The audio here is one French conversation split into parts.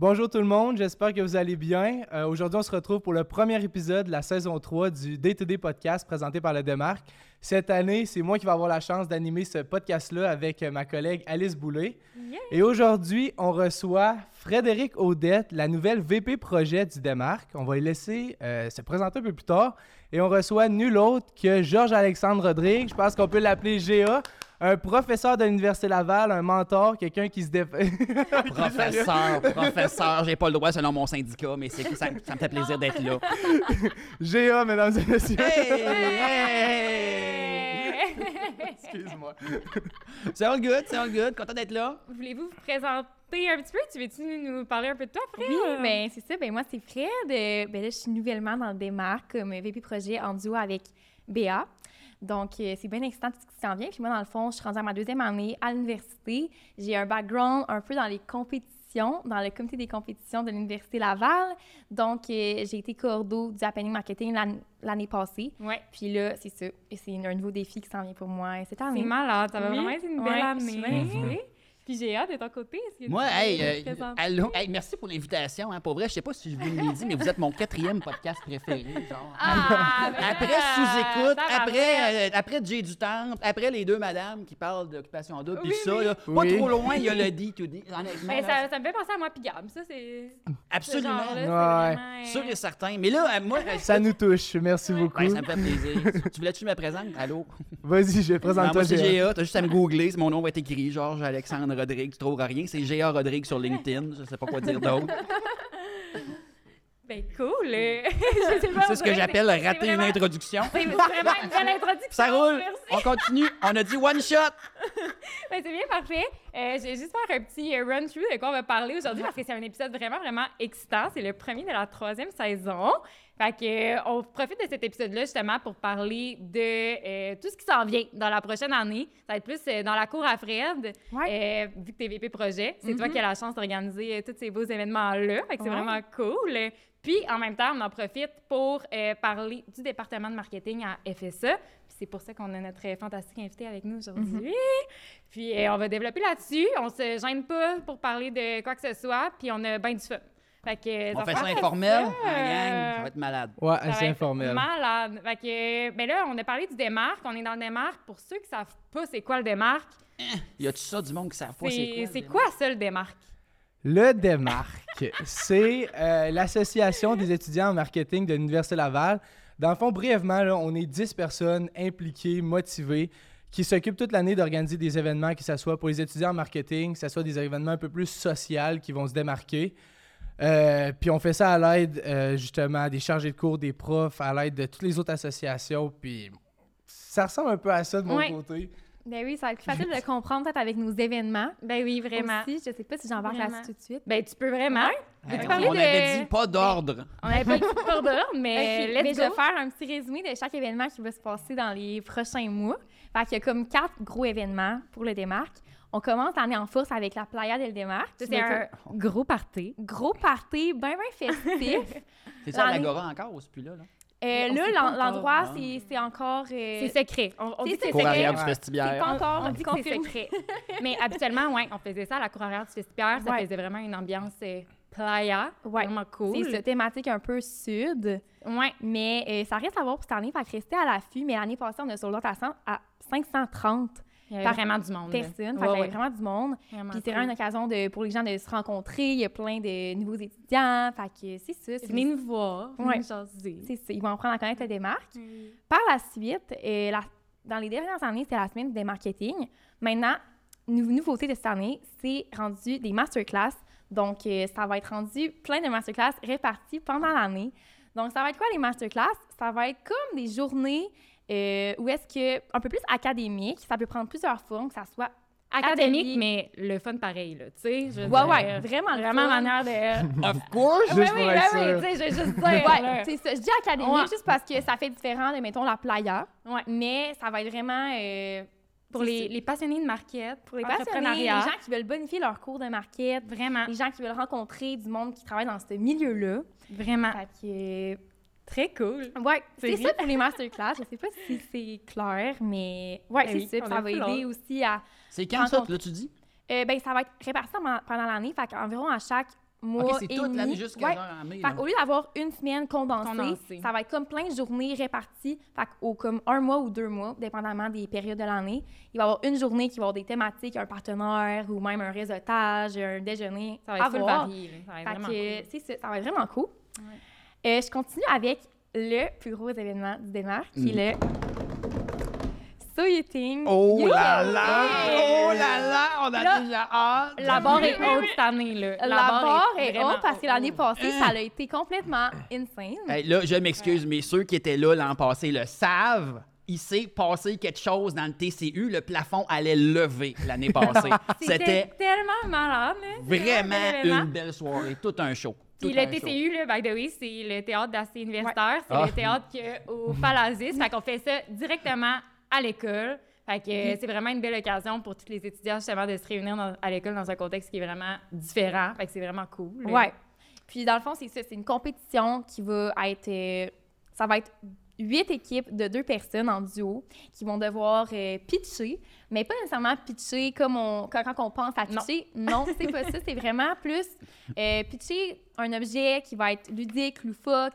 Bonjour tout le monde, j'espère que vous allez bien. Euh, Aujourd'hui, on se retrouve pour le premier épisode de la saison 3 du Day-to-Day podcast présenté par le Démarque. Cette année, c'est moi qui vais avoir la chance d'animer ce podcast-là avec ma collègue Alice Boulay. Et aujourd'hui, on reçoit Frédéric Audette, la nouvelle VP projet du Démarque. On va lui laisser euh, se présenter un peu plus tard. Et on reçoit nul autre que Georges-Alexandre Rodrigue. Je pense qu'on peut l'appeler GA un professeur de l'Université Laval, un mentor, quelqu'un qui se défait. professeur, professeur, j'ai pas le droit selon mon syndicat, mais c'est ça, ça me fait plaisir d'être là. GA, mesdames et messieurs. Hey, hey. Excuse-moi. C'est all good, c'est all good, content d'être là. Voulez-vous vous présenter un petit peu? Tu veux-tu nous parler un peu de toi, Fred? Oui, ben c'est ça. Ben moi, c'est Fred. Euh, ben là, je suis nouvellement dans le démarque comme VP projet en duo avec Béa. Donc, euh, c'est bien excitant tout ce qui s'en vient. Puis moi, dans le fond, je suis rendue à ma deuxième année à l'université. J'ai un background un peu dans les compétitions, dans le comité des compétitions de l'Université Laval. Donc, euh, j'ai été coordo du Happening Marketing l'an- l'année passée. Ouais. Puis là, c'est ça. Et C'est un nouveau défi qui s'en vient pour moi cette année. C'est malade, ça va Oui. vraiment être une belle Ouais, année. Puis j'ai hâte de ton côté. Est-ce que Moi, hey, euh, présenter? allô, hey, merci pour l'invitation. Hein. Pour vrai, je sais pas si je vous l'ai dit, mais vous êtes mon quatrième podcast préféré. Genre. Ah, ben Après sous-écoute, tabarouette. après, euh, après Jay du Temple, après les deux madames qui parlent d'occupation double, puis Oui, ça, oui. là, pas Oui. trop loin, il y a le D2D. Honnêtement, Ben, là, ça, ça me fait penser à moi puis Gab. Ça, c'est. ce absolument. c'est Ouais. vraiment, euh, Sûr et certain. Mais là, euh, moi, Ça nous touche. Merci Ouais. beaucoup. Ouais, ça me fait plaisir. tu voulais que je me présente? Allô? Vas-y, je Non, présente toi moi, c'est. GA. T'as juste à me googler. Mon nom va être écrit. Georges Alexandre Rodrigue. Tu trouveras rien. C'est GA Rodrigue sur LinkedIn. Je sais pas quoi dire d'autre. Ben, cool. pas, C'est ce que j'appelle rater une introduction. C'est vraiment une belle introduction. Ça roule. Merci. On continue. On a dit one shot. Ben, c'est bien parfait. Euh, je vais juste faire un petit euh, run-through de quoi on va parler aujourd'hui parce que c'est un épisode vraiment, vraiment excitant. C'est le premier de la troisième saison. Fait que, euh, on profite de cet épisode-là justement pour parler de euh, tout ce qui s'en vient dans la prochaine année. Ça va être plus euh, dans la cour à Fred. Ouais. Vu que t'es VP projet, c'est toi qui as la chance d'organiser tous ces beaux événements-là. Fait que c'est Ouais. vraiment cool. Puis, en même temps, on en profite pour parler du département de marketing à FSA. Puis c'est pour ça qu'on a notre fantastique invité avec nous aujourd'hui. Puis euh, on va développer là-dessus. On se gêne pas pour parler de quoi que ce soit. Puis on a bien du fun. Fait que, On va fait ça faire informel. ça. Ah, gang, ça va être malade. Ouais, Ça va assez être informel. Malade. Fait que, ben là, on a parlé du démarque. On est dans le démarque. Pour ceux qui savent pas c'est quoi le démarque, Y a-tu ça du monde qui savent pas c'est quoi? c'est quoi ça le démarque? Le Démarque, c'est euh, l'association des étudiants en marketing de l'Université Laval. Dans le fond, brièvement, là, on est 10 personnes impliquées, motivées, qui s'occupent toute l'année d'organiser des événements, que ce soit pour les étudiants en marketing, que ce soit des événements un peu plus sociaux qui vont se démarquer. Euh, puis on fait ça à l'aide, euh, justement, des chargés de cours, des profs, à l'aide de toutes les autres associations. Puis ça ressemble un peu à ça de mon Ouais. côté. Ben oui, ça va être plus facile de comprendre peut-être avec nos événements. Ben oui, vraiment. Aussi, je sais pas si j'embarque Vraiment. là-dessus tout de suite. Ben tu peux vraiment. Veux-tu on parler on de- avait dit pas d'ordre. On avait pas de cours d'ordre, mais Ok, let's mais je vais go. faire un petit résumé de chaque événement qui va se passer dans les prochains mois. Fait qu'il y a comme quatre gros événements pour le démarque. On commence l'année en force avec la Playa del Démarque. C'est un gros party. gros party, bien, bien festif. C'est ça, L'année- l'Agora encore ou c'est plus là? là? Euh, On là, sait pas l'en- encore. l'endroit, Ah. c'est c'est encore... euh, C'est secret. On, on c'est dit que c'est secret. Cour arrière secret. du c'est vestibaire. pas encore On dit que c'est confirmé. secret. Mais habituellement, ouais, on faisait ça à la cour arrière du vestiaire. Ça Ouais. faisait vraiment une ambiance euh, playa. Ouais. Vraiment cool. C'est ça, thématique un peu sud. Ouais. Mais euh, ça reste à voir pour cette année. Fait que rester à l'affût. Mais l'année passée, on a sold à, 100 à 530 Il y avait vraiment du monde. là. personnes. Fait Ouais, qu'il y avait ouais. vraiment du monde. Vraiment Puis c'est vraiment une occasion de, pour les gens de se rencontrer. Il y a plein de nouveaux étudiants. Fait que c'est ça. c'est- Venez nous voir. Ouais. C'est ça. Ils vont apprendre à connaître le démarque. Par la suite, euh, la- dans les dernières années, c'était la semaine des marketing. Maintenant, nou- nouveauté de cette année, c'est rendu des masterclass. Donc, euh, ça va être rendu plein de masterclass répartis pendant l'année. Donc, ça va être quoi les masterclass? Ça va être comme des journées euh, où est-ce que, un peu plus académique, ça peut prendre plusieurs formes, que ça soit Académique, atelier. mais le fun pareil, là. Tu sais, Ouais, dire, ouais, vraiment Vraiment fun. manière de. Of course! Juste oui, pour oui, tu sais, je vais juste dire. Ouais, là. c'est ça. Je dis académique Ouais. juste parce que ça fait différent de, mettons, la playa. Ouais. Mais ça va être vraiment... euh, Pour les, ça. les passionnés de market, pour les passionnés, les gens qui veulent bonifier leur cours de market, Vraiment, les gens qui veulent rencontrer du monde qui travaille dans ce milieu-là. vraiment. Fait que, Très cool. Ouais, C'est ça pour les masterclass. Je sais pas si c'est clair, mais ouais, Ben c'est oui, ça. Ça va aider aussi à. C'est quand ça, Rencontre. là, tu dis? Euh, ben, ça va être réparti pendant pendant l'année. Fait qu'environ à chaque mois OK, c'est et toute demi. l'année jusqu'à Ouais. mai. Fait qu'au lieu d'avoir une semaine condensée, Condensée. ça va être comme plein de journées réparties. Fait qu'au comme un mois ou deux mois, dépendamment des périodes de l'année, il va y avoir une journée qui va avoir des thématiques, un partenaire ou même un réseautage, un déjeuner Ça va être voir. varié. Ça va être vraiment que, cool. c'est ça, ça va être vraiment cool. Euh, je continue avec le plus gros événement du Danemark, qui est le Mm. Oh là là! Oh là là! On a Là, déjà hâte! La barre est haute cette année. Là. La, barre est haute parce que l'année passée, ça a été complètement insane. Hey, là, je m'excuse, mais ceux qui étaient là l'an passé le savent. Il s'est passé quelque chose dans le TCU. Le plafond allait lever l'année passée. C'était tellement malade. là. vraiment un une belle soirée. Tout un show. Puis le un show. TCU, là, by the way, c'est le théâtre d'AC universitaire. C'est Ah. le théâtre que, au Palazis. fait qu'on fait ça directement à l'école. Fait que euh, c'est vraiment une belle occasion pour tous les étudiants, justement, de se réunir dans- à l'école dans un contexte qui est vraiment différent. Fait que c'est vraiment cool. là. Ouais. Puis dans le fond, c'est ça, c'est une compétition qui va être euh, ça va être huit équipes de deux personnes en duo qui vont devoir euh, pitcher, mais pas nécessairement pitcher comme on quand, quand on pense à Non. pitcher. Non, c'est pas ça, c'est vraiment plus euh, pitcher un objet qui va être ludique, loufoque,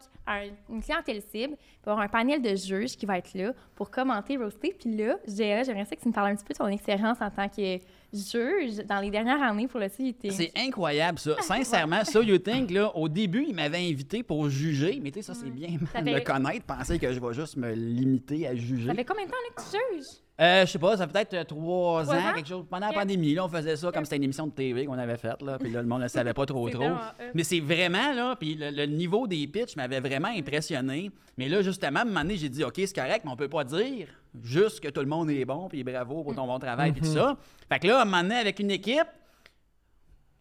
une clientèle cible, puis avoir un panel de juges qui va être là pour commenter, roaster. Puis là, j'ai- j'aimerais ça que tu me parles un petit peu de ton expérience en tant que juge dans les dernières années pour le CIT. C'est incroyable, ça. Sincèrement, ça, You Think, là, au début, il m'avait invité pour juger, mais tu sais, ça, c'est bien Ça mal de fait- me connaître, penser que je vais juste me limiter à juger. Ça fait combien de temps là, que tu juges? Euh, je sais pas, ça fait peut-être euh, trois ans, ans? quelque chose. Pendant la pandémie, là, on faisait ça comme c'était une émission de TV qu'on avait faite, là, puis là, le monde ne savait pas trop trop. Mais c'est vraiment, là, puis le, le niveau des pitchs m'avait vraiment impressionné. Mais là, justement, à un moment donné, j'ai dit, OK, c'est correct, mais on peut pas dire juste que tout le monde est bon, puis bravo pour ton bon travail, puis tout ça. Fait que là, à un moment donné, avec une équipe,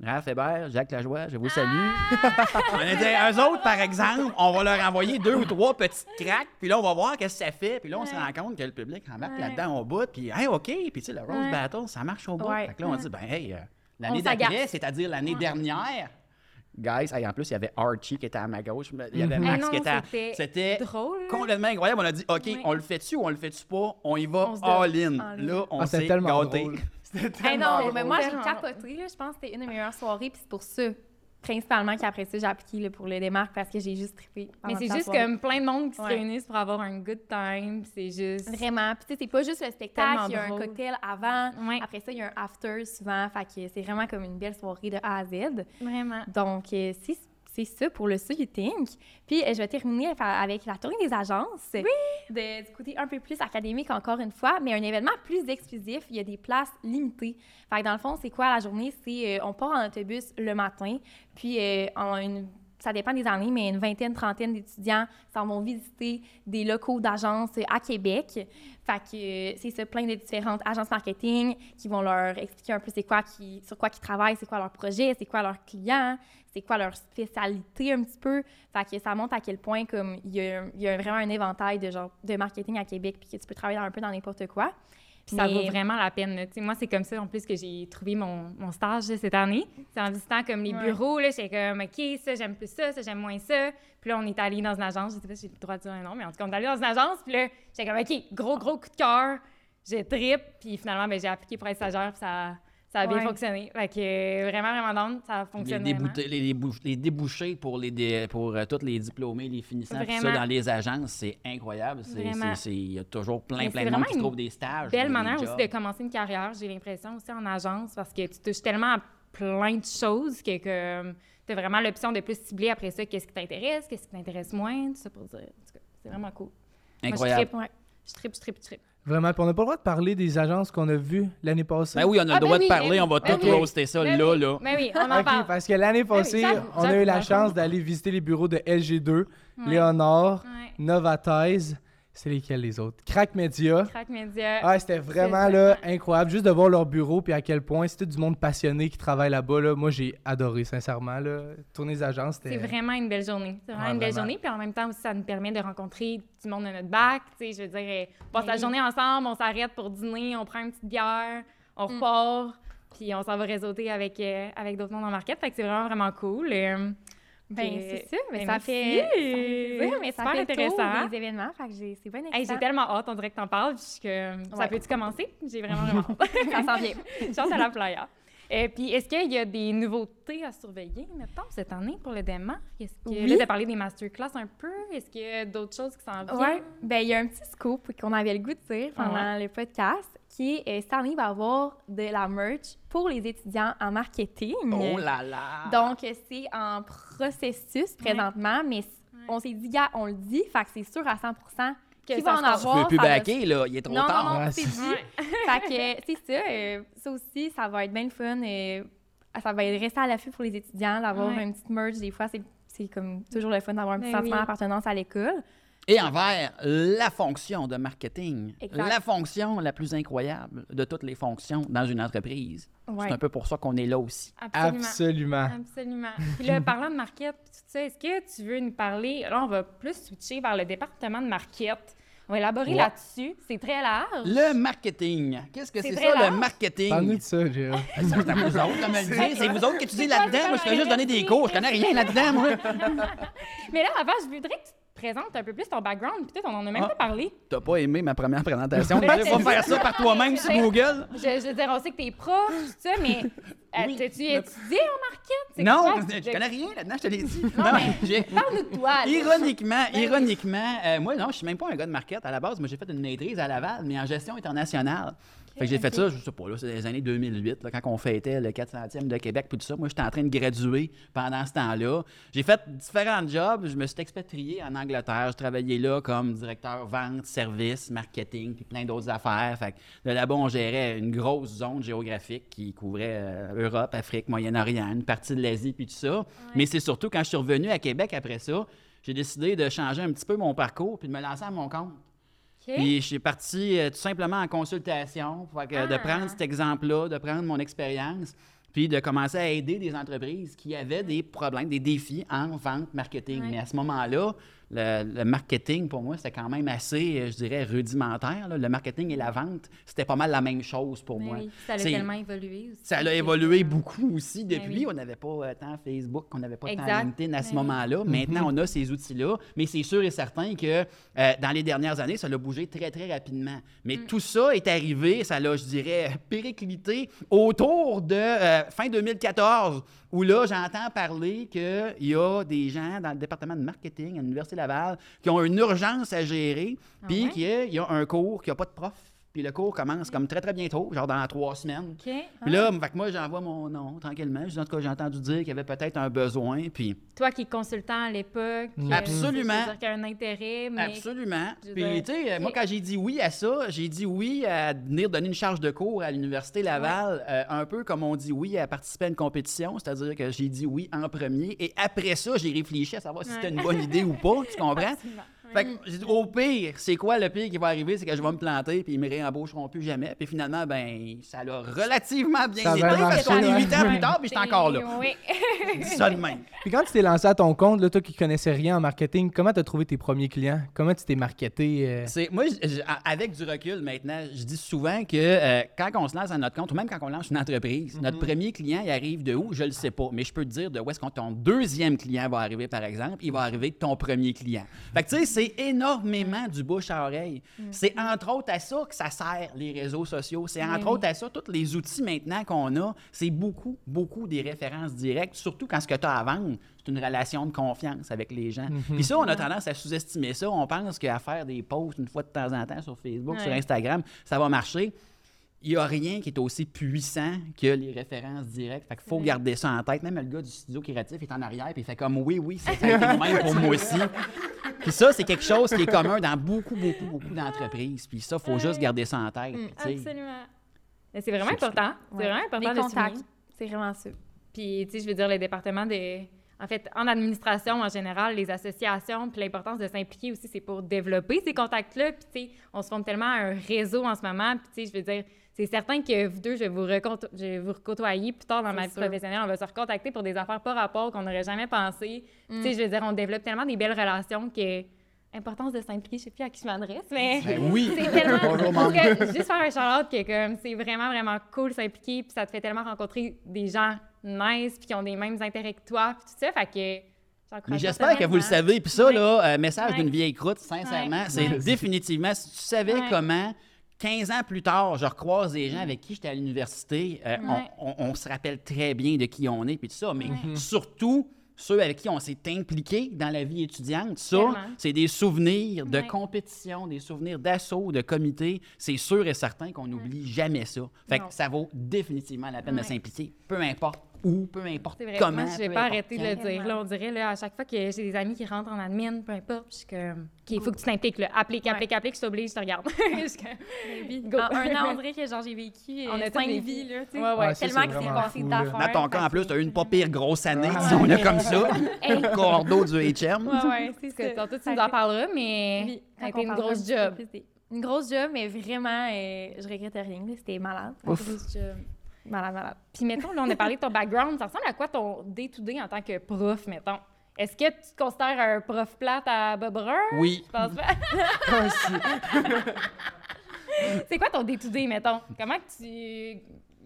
Raph Hébert, Jacques Lajoie, je vous salue. on a dit, eux autres, par exemple, on va leur envoyer deux ou trois petites craques, puis là, on va voir qu'est-ce que ça fait, puis là, on se rend compte que le public embarque Ouais. là-dedans au bout, puis, hey, OK, puis tu sais, le Rose. Battle, ça marche au bout. Fait que là, on dit, ben, hey, euh, l'année On d'après, c'est-à-dire l'année dernière, guys, hey, en plus, il y avait Archie qui était à ma gauche, il y avait Mhm. Max non, qui était à... c'était C'était Drôle. complètement incroyable. On a dit, OK, on le fait-tu ou on le fait-tu pas? On y va all-in. Là, on Ah, c'était s'est tellement gâtés. drôle. C'était Hey, tellement non, mais drôle. moi, j'ai capoté. Là. Je pense que c'était une des meilleures soirées. Puis c'est pour ça, principalement, qu'après ça, j'ai appliqué là, pour le démarque parce que j'ai juste trippé. Mais c'est juste comme plein de monde qui se réunissent pour avoir un good time. C'est juste. Vraiment. Puis tu sais, c'est pas juste le spectacle. Il y a un cocktail avant. Ouais. Après ça, il y a un after souvent. Fait que c'est vraiment comme une belle soirée de A à Z. Vraiment. Donc, euh, c'est ça pour le So You Think. Puis, euh, je vais terminer avec- la tournée des agences. De, du côté un peu plus académique, encore une fois, mais un événement plus exclusif. Il y a des places limitées. Fait que dans le fond, c'est quoi la journée? C'est euh, on part en autobus le matin, puis euh, en une ça dépend des années, mais une vingtaine, trentaine d'étudiants s'en vont visiter des locaux d'agences à Québec. Fait que euh, c'est ça, plein de différentes agences marketing qui vont leur expliquer un peu c'est quoi sur quoi ils travaillent, c'est quoi leur projet, c'est quoi leurs clients, c'est quoi leur spécialité un petit peu. Fait que ça montre à quel point comme il y y a vraiment un éventail de genre de marketing à Québec puis que tu peux travailler un peu dans n'importe quoi. Puis ça Mais- vaut vraiment la peine. là. Moi, c'est comme ça, en plus, que j'ai trouvé mon, mon stage là, cette année. C'est en visitant comme les Ouais. bureaux, là, j'étais comme, OK, ça, j'aime plus ça, ça, j'aime moins ça. Puis là, on est allé dans une agence, je sais pas si j'ai le droit de dire un nom, mais en tout cas, on est allé dans une agence, puis là, j'étais comme, OK, gros, gros coup de cœur, je trip, puis finalement, ben, j'ai appliqué pour être stagiaire, puis ça, ça a bien Ouais. fonctionné. Fait que euh, vraiment, vraiment down, ça Les, fonctionne vraiment. les, débou- les débouchés pour, les dé- pour euh, tous les diplômés, les finissants, tout ça dans les agences, c'est incroyable. Il y a toujours plein, Mais plein c'est de monde vraiment qui trouve des stages. belle des manière jobs. aussi de commencer une carrière, j'ai l'impression, aussi en agence, parce que tu touches tellement à plein de choses que, tu as vraiment l'option de plus cibler après ça qu'est-ce qui t'intéresse, qu'est-ce qui t'intéresse moins, tout ça pour dire. En tout cas, c'est vraiment cool. Moi, Incroyable. je trippe, ouais. Je trippe, je trippe, je trippe. Vraiment, puis on n'a pas le droit de parler des agences qu'on a vues l'année passée. Ben oui, on a le Ah, droit ben de parler, ben on va oui, tout ben oui. roaster ça Ben là, oui. là. Mais oui, on en OK, parle. parce que l'année passée, on a eu la chance d'aller visiter les bureaux de LG2, Ouais. Léonard, Ouais. Novatize. C'est lesquels les autres? Crack Media. Crack Media. Ah, c'était vraiment C'est là, incroyable. Juste de voir leur bureau, puis à quel point c'est tout du monde passionné qui travaille là-bas. Là. Moi, j'ai adoré, sincèrement. Là. Tourner les agences, C'est c'était. vraiment une belle journée. C'est vraiment une belle vraiment. journée. Puis en même temps aussi, ça nous permet de rencontrer du monde de notre bac. Tu sais, je veux dire, on passe Ben la oui. journée ensemble, on s'arrête pour dîner, on prend une petite bière, on repart, puis on s'en va réseauter avec, euh, avec d'autres mondes en market. Fait que c'est vraiment, vraiment cool. Euh, Ben, c'est ça. Mais ben, ça fait. ça fait plaisir, mais ça fait intéressant. des événements. Fait que j'ai- c'est hey, excitant. j'ai tellement hâte, on dirait que t'en parles. puis je suis comme, ça Ouais. peut-tu commencer? J'ai vraiment, vraiment hâte. Ça s'en vient. Chance à la playa. Et puis, est-ce qu'il y a des nouveautés à surveiller, mettons, cette année pour le démarque? Est-ce que, Oui. là, tu as parlé des masterclass un peu? Est-ce qu'il y a d'autres choses qui s'en viennent? Ouais, ben il y a un petit scoop qu'on avait le goût de dire pendant le podcast, qui est euh, cette année, il va y avoir de la merch pour les étudiants en marketing. Oh là là! Donc, euh, c'est en processus présentement, mais on s'est dit, gars, on le dit, fait que c'est sûr à 100 Que va se en passe. tu avoir. peux plus backer, là. Il est trop Non, tard. non, non, Ouais, c'est c'est- dit. fait que, c'est ça. euh, ça aussi, ça va être bien le fun. euh, ça va être rester à l'affût pour les étudiants, d'avoir Ouais. une petite merch. Des fois, c'est c'est comme toujours le fun d'avoir un petit Ben sentiment oui. d'appartenance à l'école. Et envers la fonction de marketing. Exact. La fonction la plus incroyable de toutes les fonctions dans une entreprise. Ouais. C'est un peu pour ça qu'on est là aussi. Absolument. Absolument. Absolument. Puis là, parlant de market, est-ce que tu veux nous parler? Là, on va plus switcher vers le département de market. On va élaborer Ouais. là-dessus. C'est très large. Le marketing. Qu'est-ce que C'est c'est ça, le marketing? Parle-nous de ça, Léa. C'est à vous autres de me le dire. C'est vous autres qui étudiez C'est là-dedans. c'est Moi, je fais juste donner des cours. Je connais rien là-dedans, moi. Mais là, avant, je voudrais que tu te présentes un peu plus ton background. Peut-être on en a même Ah. pas parlé. T'as pas aimé ma première présentation? Mais Va là, c'est- faire ça par toi-même sur Google. Je, je veux dire, on sait que t'es prof, tout ça, mais euh, Oui, mais- étudié en market? C'est Non, quoi? je connais rien là-dedans, je te l'ai dit. Non, Non, mais- j'ai- Parle-nous de toi. là. Ironiquement, Ben ironiquement, euh, moi non, je suis même pas un gars de market à la base. Moi, j'ai fait une maîtrise à Laval, mais en gestion internationale. Fait que j'ai fait ça, je sais pas, là, c'est les années 2008, là, quand on fêtait le 400e de Québec, puis tout ça. Moi, j'étais en train de graduer pendant ce temps-là. J'ai fait différents jobs. Je me suis expatrié en Angleterre. Je travaillais là comme directeur vente, service, marketing, puis plein d'autres affaires. Fait que de là-bas, on gérait une grosse zone géographique qui couvrait euh, Europe, Afrique, Moyen-Orient, une partie de l'Asie, puis tout ça. Mais c'est surtout quand je suis revenu à Québec après ça, j'ai décidé de changer un petit peu mon parcours puis de me lancer à mon compte. Puis je suis parti euh, tout simplement en consultation, que, de Ah. prendre cet exemple-là, de prendre mon expérience, puis de commencer à aider des entreprises qui avaient des problèmes, des défis en vente, marketing. Ouais. Mais à ce moment-là, le, le marketing, pour moi, c'était quand même assez, euh, je dirais, rudimentaire. là. Le marketing et la vente, c'était pas mal la même chose pour Mais moi. oui, ça a tellement évolué aussi. Ça a évolué beaucoup aussi Ben depuis. oui. On n'avait pas euh, tant Facebook, on n'avait pas tant. LinkedIn à ce Ben oui. moment-là. Maintenant, on a ces outils-là. Mais c'est sûr et certain que euh, dans les dernières années, ça a bougé très, très rapidement. Mais Mm. tout ça est arrivé, ça l'a, je dirais, périclité autour de euh, fin 2014, où là, j'entends parler qu'il y a des gens dans le département de marketing à l'Université Laval qui ont une urgence à gérer, puis Ah ouais? qu'il y a- il y a un cours qui n'a pas de prof. Puis le cours commence comme très, très bientôt, genre dans trois semaines. OK. Puis là, fait que moi, j'envoie mon nom tranquillement. Je dis, en tout cas, j'ai entendu dire qu'il y avait peut-être un besoin. Puis Toi qui es consultant à l'époque. Mm. euh, Absolument. dire qu'il y a un intérêt, mais. Absolument. Puis, dire, tu sais, euh, moi, quand j'ai dit oui à ça, j'ai dit oui à venir donner une charge de cours à l'Université Laval, euh, un peu comme on dit oui à participer à une compétition, c'est-à-dire que j'ai dit oui en premier. Et après ça, j'ai réfléchi à savoir si Ouais. c'était une bonne idée ou pas, tu comprends? Absolument. Fait que au pire, c'est quoi le pire qui va arriver? C'est que je vais me planter puis ils me réembaucheront plus jamais. Puis finalement, ben, ça l'a relativement bien Ça été parce qu'on est ouais. huit ans plus tard puis je suis encore là. Oui. Ça de même. Puis quand tu t'es lancé à ton compte, là, toi qui connaissais rien en marketing, comment tu as trouvé tes premiers clients? Comment tu t'es marketé? euh? C'est, moi, je- je- a- avec du recul maintenant, je dis souvent que euh, quand on se lance à notre compte, ou même quand on lance une entreprise, notre premier client, il arrive de où? Je le sais pas. Mais je peux te dire de où est-ce que ton deuxième client va arriver, par exemple. Il va arriver de ton premier client. Fait que, tu sais, c'est énormément du bouche à oreille. C'est entre autres à ça que ça sert, les réseaux sociaux. C'est entre oui. autres à ça, tous les outils maintenant qu'on a, c'est beaucoup, beaucoup des références directes, surtout quand ce que tu as à vendre, c'est une relation de confiance avec les gens. Puis ça, on a tendance à sous-estimer ça. On pense qu'à faire des posts une fois de temps en temps sur Facebook, sur. Instagram, ça va marcher. Il n'y a rien qui est aussi puissant que les références directes. Fait qu'il faut Ouais. garder ça en tête. Même le gars du studio créatif est en arrière puis il fait comme oui, oui, ça, ça a même pour moi aussi. Puis ça, c'est quelque chose qui est commun dans beaucoup, beaucoup, beaucoup d'entreprises. Puis ça, il faut juste garder ça en tête. Sais, Absolument. C'est vraiment C'est- important. C'est Ouais. vraiment important Les de contacts, c'est vraiment ça. Puis, tu sais, je veux dire, le département de. En fait, en administration en général, les associations, puis l'importance de s'impliquer aussi, c'est pour développer ces contacts-là. Puis, tu sais, on se forme tellement un réseau en ce moment. Puis, tu sais, je veux dire, c'est certain que vous deux, je vais vous, je vais vous recôtoyer plus tard dans ma vie sûr. professionnelle. On va se recontacter pour des affaires par rapport qu'on n'aurait jamais pensé. Mm. Tu sais, je veux dire, on développe tellement des belles relations que. Importance de s'impliquer, je sais plus à qui je m'adresse, mais. Ben oui. C'est tellement. Bonjour, que juste faire un shout-out que comme c'est vraiment, vraiment cool de s'impliquer, puis ça te fait tellement rencontrer des gens nice, puis qui ont des mêmes intérêts que toi, puis tout ça. Fait que. Mais j'espère que vous le savez. Puis ça, Ouais. là, euh, message Ouais. d'une vieille croûte, sincèrement, Ouais. c'est Ouais. définitivement, si tu savais Ouais. comment 15 ans plus tard, je recroise des gens avec qui j'étais à l'université. euh, on- Ouais. on, on se rappelle très bien de qui on est, puis tout ça, mais surtout ceux avec qui on s'est impliqué dans la vie étudiante. Ça, c'est des souvenirs de Ouais. compétition, des souvenirs d'assaut, de comité. C'est sûr et certain qu'on n'oublie jamais ça. Fait Non. que ça vaut définitivement la peine de s'impliquer, peu importe où, peu importe vrai. comment. Moi, je vais peu pas arrêter de le dire. Là, on dirait, là, à chaque fois que j'ai des amis qui rentrent en admin, peu importe, je suis comme, il faut que tu t'impliques, là. Applique, applique, applique, je t'oblige, je te regarde. En un an, on dirait que genre j'ai vécu On on a cinq vies, là, tu sais. Ouais, ouais. Ouais, Tellement que c'est passé d'affaires. Dans ton cas, en plus, tu as eu une pas pire grosse année, Ouais. disons-le comme ça. Cordeau du HM. Ouais, ouais, c'est ça. tantôt, tu nous en parleras, mais Oui, ça a été une grosse job. Une grosse job, mais vraiment, euh, je regrette rien. C'était malade. Ouf. Une grosse job. Malade, malade. Puis mettons, là, on a parlé de ton background. Ça ressemble à quoi ton day-to-day en tant que prof, mettons? Est-ce que tu te considères un prof plate à Bob? Oui. Je pense pas? C'est quoi ton day-to-day, mettons? Comment que tu...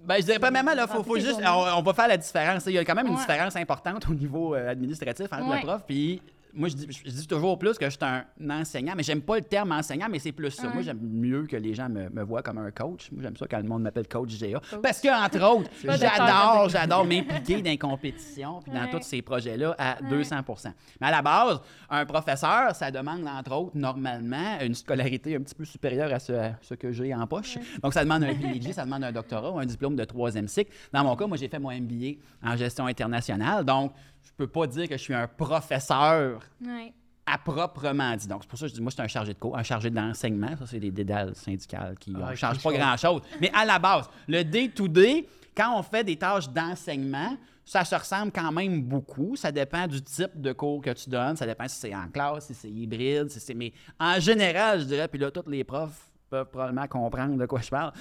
Ben, je dirais pas même là, faut, faut juste, on, on va faire la différence. Il y a quand même une Ouais. différence importante au niveau euh, administratif entre Ouais. le prof. Puis moi, je dis, je dis toujours plus que je suis un enseignant, mais j'aime pas le terme enseignant, mais c'est plus ça. Ouais. Moi, j'aime mieux que les gens me, me voient comme un coach. Moi, j'aime ça quand le monde m'appelle coach GA. Parce que, entre autres, j'adore, j'adore m'impliquer dans les compétitions puis dans Ouais. tous ces projets-là à 200% Mais à la base, un professeur, ça demande, entre autres, normalement, une scolarité un petit peu supérieure à ce, à ce que j'ai en poche. Donc, ça demande un PhD, ça demande un doctorat ou un diplôme de troisième cycle. Dans mon cas, moi, j'ai fait mon MBA en gestion internationale. Donc, je peux pas dire que je suis un professeur Ouais. à proprement dit. Donc, c'est pour ça que je dis, moi, je suis un chargé de cours, un chargé d'enseignement. Ça, c'est des dédales syndicales qui ne Ah, changent quelque pas chose. grand-chose. Mais à la base, le day-to-day, quand on fait des tâches d'enseignement, ça se ressemble quand même beaucoup. Ça dépend du type de cours que tu donnes. Ça dépend si c'est en classe, si c'est hybride, si c'est... Mais en général, je dirais, puis là, tous les profs peuvent probablement comprendre de quoi je parle.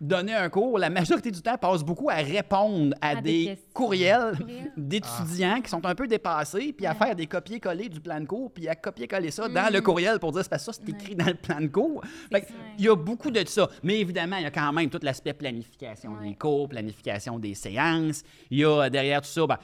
Donner un cours, la majorité du temps passe beaucoup à répondre à, À des courriels d'étudiants qui sont un peu dépassés, puis à faire des copier-coller du plan de cours, puis à copier-coller ça dans le courriel pour dire c'est parce que ça, c'est écrit dans le plan de cours. Il y a beaucoup de ça. Mais évidemment, il y a quand même tout l'aspect planification Ouais. des cours, planification des séances. Il y a euh, derrière tout ça, ben,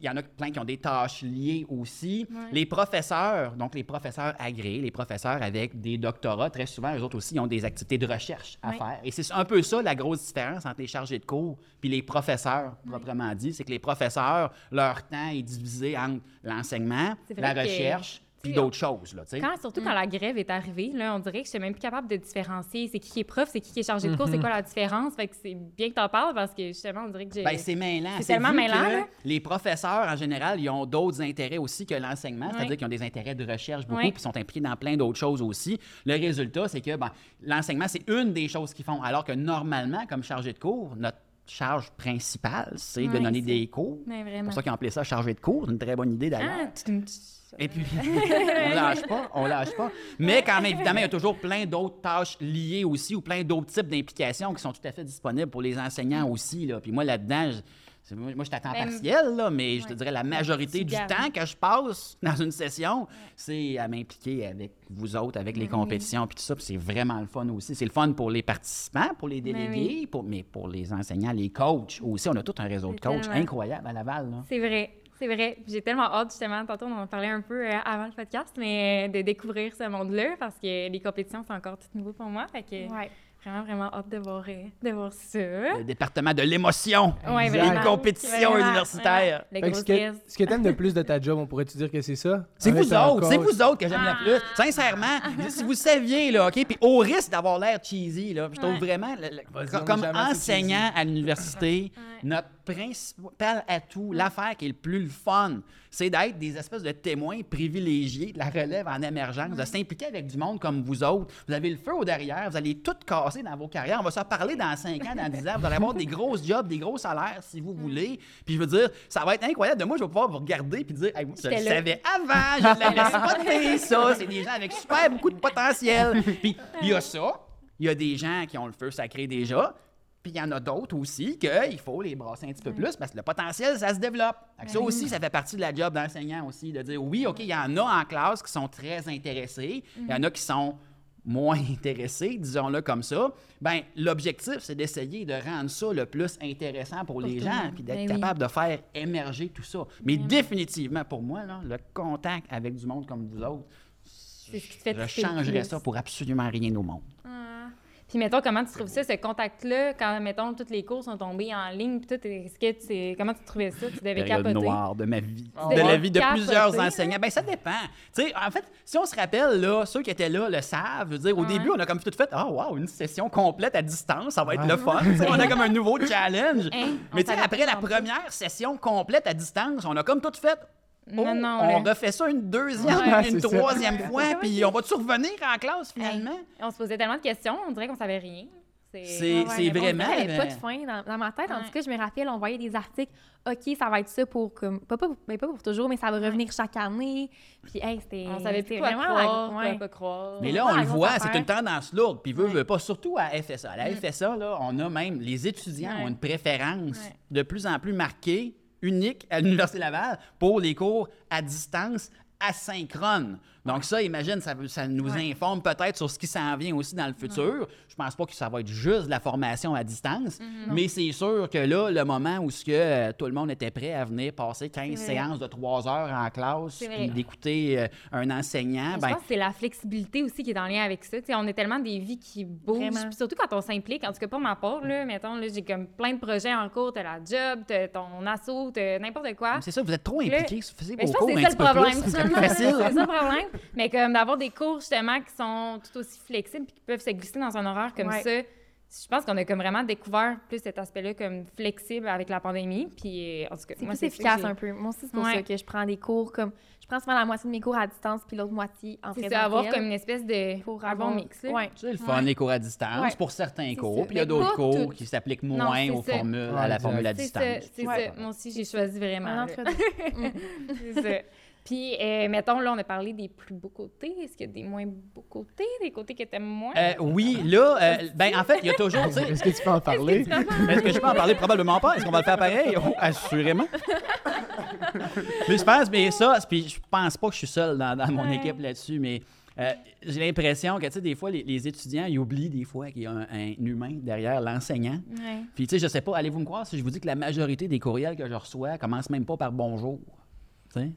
il y en a plein qui ont des tâches liées aussi. Ouais. Les professeurs, donc les professeurs agréés, les professeurs avec des doctorats, très souvent, eux autres aussi, ils ont des activités de recherche à Ouais. faire. Et c'est un peu ça la grosse différence entre les chargés de cours puis les professeurs, proprement dit. C'est que les professeurs, leur temps est divisé entre l'enseignement, la recherche, puis d'autres choses. Là. Quand, surtout quand la grève est arrivée, là, on dirait que je suis même plus capable de différencier c'est qui qui est prof, c'est qui qui est chargé de cours, c'est quoi la différence. Fait que c'est bien que tu en parles parce que justement, on dirait que j'ai. Ben, c'est mêlant. C'est tellement mêlant. Les professeurs, en général, ils ont d'autres intérêts aussi que l'enseignement, c'est-à-dire qu'ils ont des intérêts de recherche beaucoup, Ouais. puis sont impliqués dans plein d'autres choses aussi. Le résultat, c'est que ben, l'enseignement, c'est une des choses qu'ils font, alors que normalement, comme chargé de cours, notre charge principale, c'est de donner c'est- des cours. Mais C'est pour ça qu'ils ont appelé ça chargé de cours, une très bonne idée d'ailleurs. Ah, Et puis, on lâche pas, on lâche pas. Mais quand même, évidemment, il y a toujours plein d'autres tâches liées aussi ou plein d'autres types d'implications qui sont tout à fait disponibles pour les enseignants aussi. Là. Puis moi, là-dedans, je, moi, je temps Même- partiel, là, mais je te dirais la majorité du temps que je passe dans une session, c'est à m'impliquer avec vous autres, avec les Ben compétitions, puis tout ça. Puis c'est vraiment le fun aussi. C'est le fun pour les participants, pour les Ben délégués, pour, mais pour les enseignants, les coachs aussi. On a tout un réseau de coachs incroyable à Laval. C'est vrai. C'est vrai. J'ai tellement hâte, justement, tantôt on en parlait un peu euh, avant le podcast, mais de découvrir ce monde-là parce que les compétitions, c'est encore tout nouveau pour moi. Fait que Ouais. vraiment, vraiment hâte de voir, euh, de voir ça. Le département de l'émotion. Ouais, Exact. vraiment. Une compétition Vraiment, universitaire. vraiment. Ce que, ce que t'aimes le plus de ta job, on pourrait-tu dire que c'est ça? C'est vous autres, c'est vous autres que j'aime Ah. le plus. Sincèrement, si vous saviez, là, OK, puis au risque d'avoir l'air cheesy, là, je trouve Ouais. vraiment, le- comme, enseignant à l'université, Ouais. notre principal atout, l'affaire qui est le plus le fun, c'est d'être des espèces de témoins privilégiés de la relève en émergence, de s'impliquer avec du monde comme vous autres. Vous avez le feu au derrière, vous allez tout casser dans vos carrières. On va se parler dans 5 ans, dans 10 ans. Vous allez avoir des grosses jobs, des gros salaires si vous voulez. Puis je veux dire, ça va être incroyable. De moi, je vais pouvoir vous regarder puis dire, Hey, moi, je le savais avant, je l'avais spoté, ça. C'est des gens avec super beaucoup de potentiel. Puis il y a ça. Il y a des gens qui ont le feu sacré déjà. Puis il y en a d'autres aussi qu'il faut les brasser un petit peu plus parce que le potentiel, ça se développe. Ça aussi, ça fait partie de la job d'enseignant aussi, de dire oui, OK, il y en a en classe qui sont très intéressés, il y en a qui sont moins intéressés, disons-le comme ça. Ben l'objectif, c'est d'essayer de rendre ça le plus intéressant pour, les gens, puis d'être Ben oui. capable de faire émerger tout ça. Mais définitivement, pour moi, là, le contact avec du monde comme vous autres, ce qui te fait je changerais ça pour absolument rien au monde. Puis, mettons, comment tu trouves ça, ce contact-là, quand, mettons, toutes les cours sont tombés en ligne, puis tout, est-ce que tu, comment tu trouvais ça? Tu devais capoter. noire de ma vie, Oh, de ouais. la vie de Capoter. plusieurs enseignants. Ben ça dépend. Tu sais, en fait, si on se rappelle là, ceux qui étaient là le savent. Je veux dire, au Ouais. début, on a comme tout fait, ah wow, une session complète à distance, ça va être Ouais. le fun. Tu sais, on a comme un nouveau challenge. Hein? On Mais tu sais, après la première session complète à distance, on a comme tout fait. Oh, Non, non, on là. refait ça une deuxième, Ouais, une c'est ça. troisième fois, puis on va-tu revenir en classe finalement? On se posait tellement de questions, on dirait qu'on savait rien. C'est- Ouais, bon, vraiment, Il n'y avait pas euh, de fin dans, dans ma tête. En tout cas, je me rappelle, on voyait des articles. OK, ça va être ça pour comme. Pas, pas, mais pas pour toujours, mais ça va revenir chaque année. Puis, hey, c'était. On savait plus quoi vraiment croire, la- quoi ouais. pas croire. Mais là, on le voit, c'est une tendance lourde. Puis veut, Ouais. veut pas, surtout à FSA. À la FSA, là, on a même, les étudiants Ouais. ont une préférence Ouais. de plus en plus marquée, unique à l'Université Laval pour les cours à distance asynchrone. Donc ça, imagine, ça, nous Ouais. informe peut-être sur ce qui s'en vient aussi dans le futur. Je pense pas que ça va être juste de la formation à distance, Mm-hmm. mais c'est sûr que là, le moment où ce que, euh, tout le monde était prêt à venir passer 15 C'est vrai. séances de 3 heures en classe, puis d'écouter euh, un enseignant, ben, je pense que c'est la flexibilité aussi qui est en lien avec ça. Tu on est tellement des vies qui bougent. Surtout quand on s'implique. En tout cas, pas ma part, là. Mettons, là, j'ai comme plein de projets en cours. T'as la job, t'as ton t'as n'importe quoi. C'est ça, vous êtes trop impliqués. Mais vos je pense que c'est ça le problème. C'est ça le problème. Mais comme d'avoir des cours justement qui sont tout aussi flexibles puis qui peuvent se glisser dans un horaire comme Ouais. ça. Je pense qu'on a comme vraiment découvert plus cet aspect-là comme flexible avec la pandémie. Puis euh, en tout cas, C'est moi, plus ça efficace un peu. Moi aussi, c'est pour Ouais. ça que je prends des cours comme. Je prends souvent la moitié de mes cours à distance, puis l'autre moitié en C'est présentiel. ça, avoir comme une espèce de pour un avoir bon mix. là. Ouais. C'est le fun, Ouais. les cours à distance Ouais. pour certains C'est cours. ça. Puis il y a d'autres cours qui s'appliquent moins c'est aux ça. formules, Ouais, à la formule à C'est distance. ça, c'est Ouais. ça. Moi aussi, j'ai choisi vraiment. Un. C'est ça. Puis, euh, mettons, là, on a parlé des plus beaux côtés. Est-ce qu'il y a des moins beaux côtés, des côtés que t'aimes moins? Euh, oui, là, euh, ben en fait, il y a toujours, Est-ce que tu peux en parler? Est-ce que je peux en parler? Probablement pas. Est-ce qu'on va le faire pareil? Oh, assurément. mais je pense, mais ça, puis je pense pas que je suis seul dans, dans mon Ouais. équipe là-dessus, mais euh, j'ai l'impression que, tu sais, des fois, les, les étudiants, ils oublient des fois qu'il y a un, un humain derrière l'enseignant. Ouais. Puis, tu sais, je sais pas, allez-vous me croire si je vous dis que la majorité des courriels que je reçois commencent même pas par bonjour?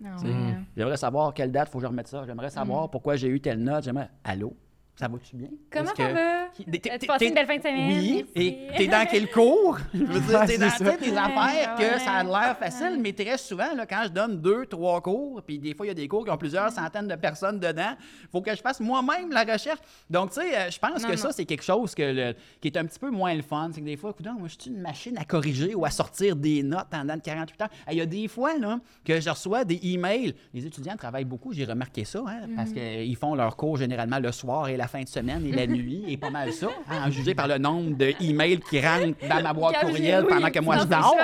Ah ouais. J'aimerais savoir quelle date faut que je remette ça. J'aimerais savoir pourquoi j'ai eu telle note. J'aimerais. Allô? Ça va-tu bien? Comment ça va? T'es- passé une belle fin de semaine? Oui, et t'es dans quel cours? Je veux dire, t'es dans tu des affaires que ça a l'air facile, mais très souvent, là, quand je donne deux, trois cours, puis des fois, il y a des cours qui ont plusieurs centaines de personnes dedans, il faut que je fasse moi-même la recherche. Donc, tu sais, euh, je pense que ça, c'est quelque chose que qui est un petit peu moins le fun. C'est que des fois, écoute, moi, je suis une machine à corriger ou à sortir des notes pendant 48 heures. Il y a des fois là, que je reçois des emails. Les étudiants travaillent beaucoup, j'ai remarqué ça, hein, parce qu'ils font leurs cours généralement le soir et la fin de semaine et la nuit, et pas mal ça, hein, en jugé par le nombre de emails qui rentrent dans ma boîte courriel pendant que moi je dors.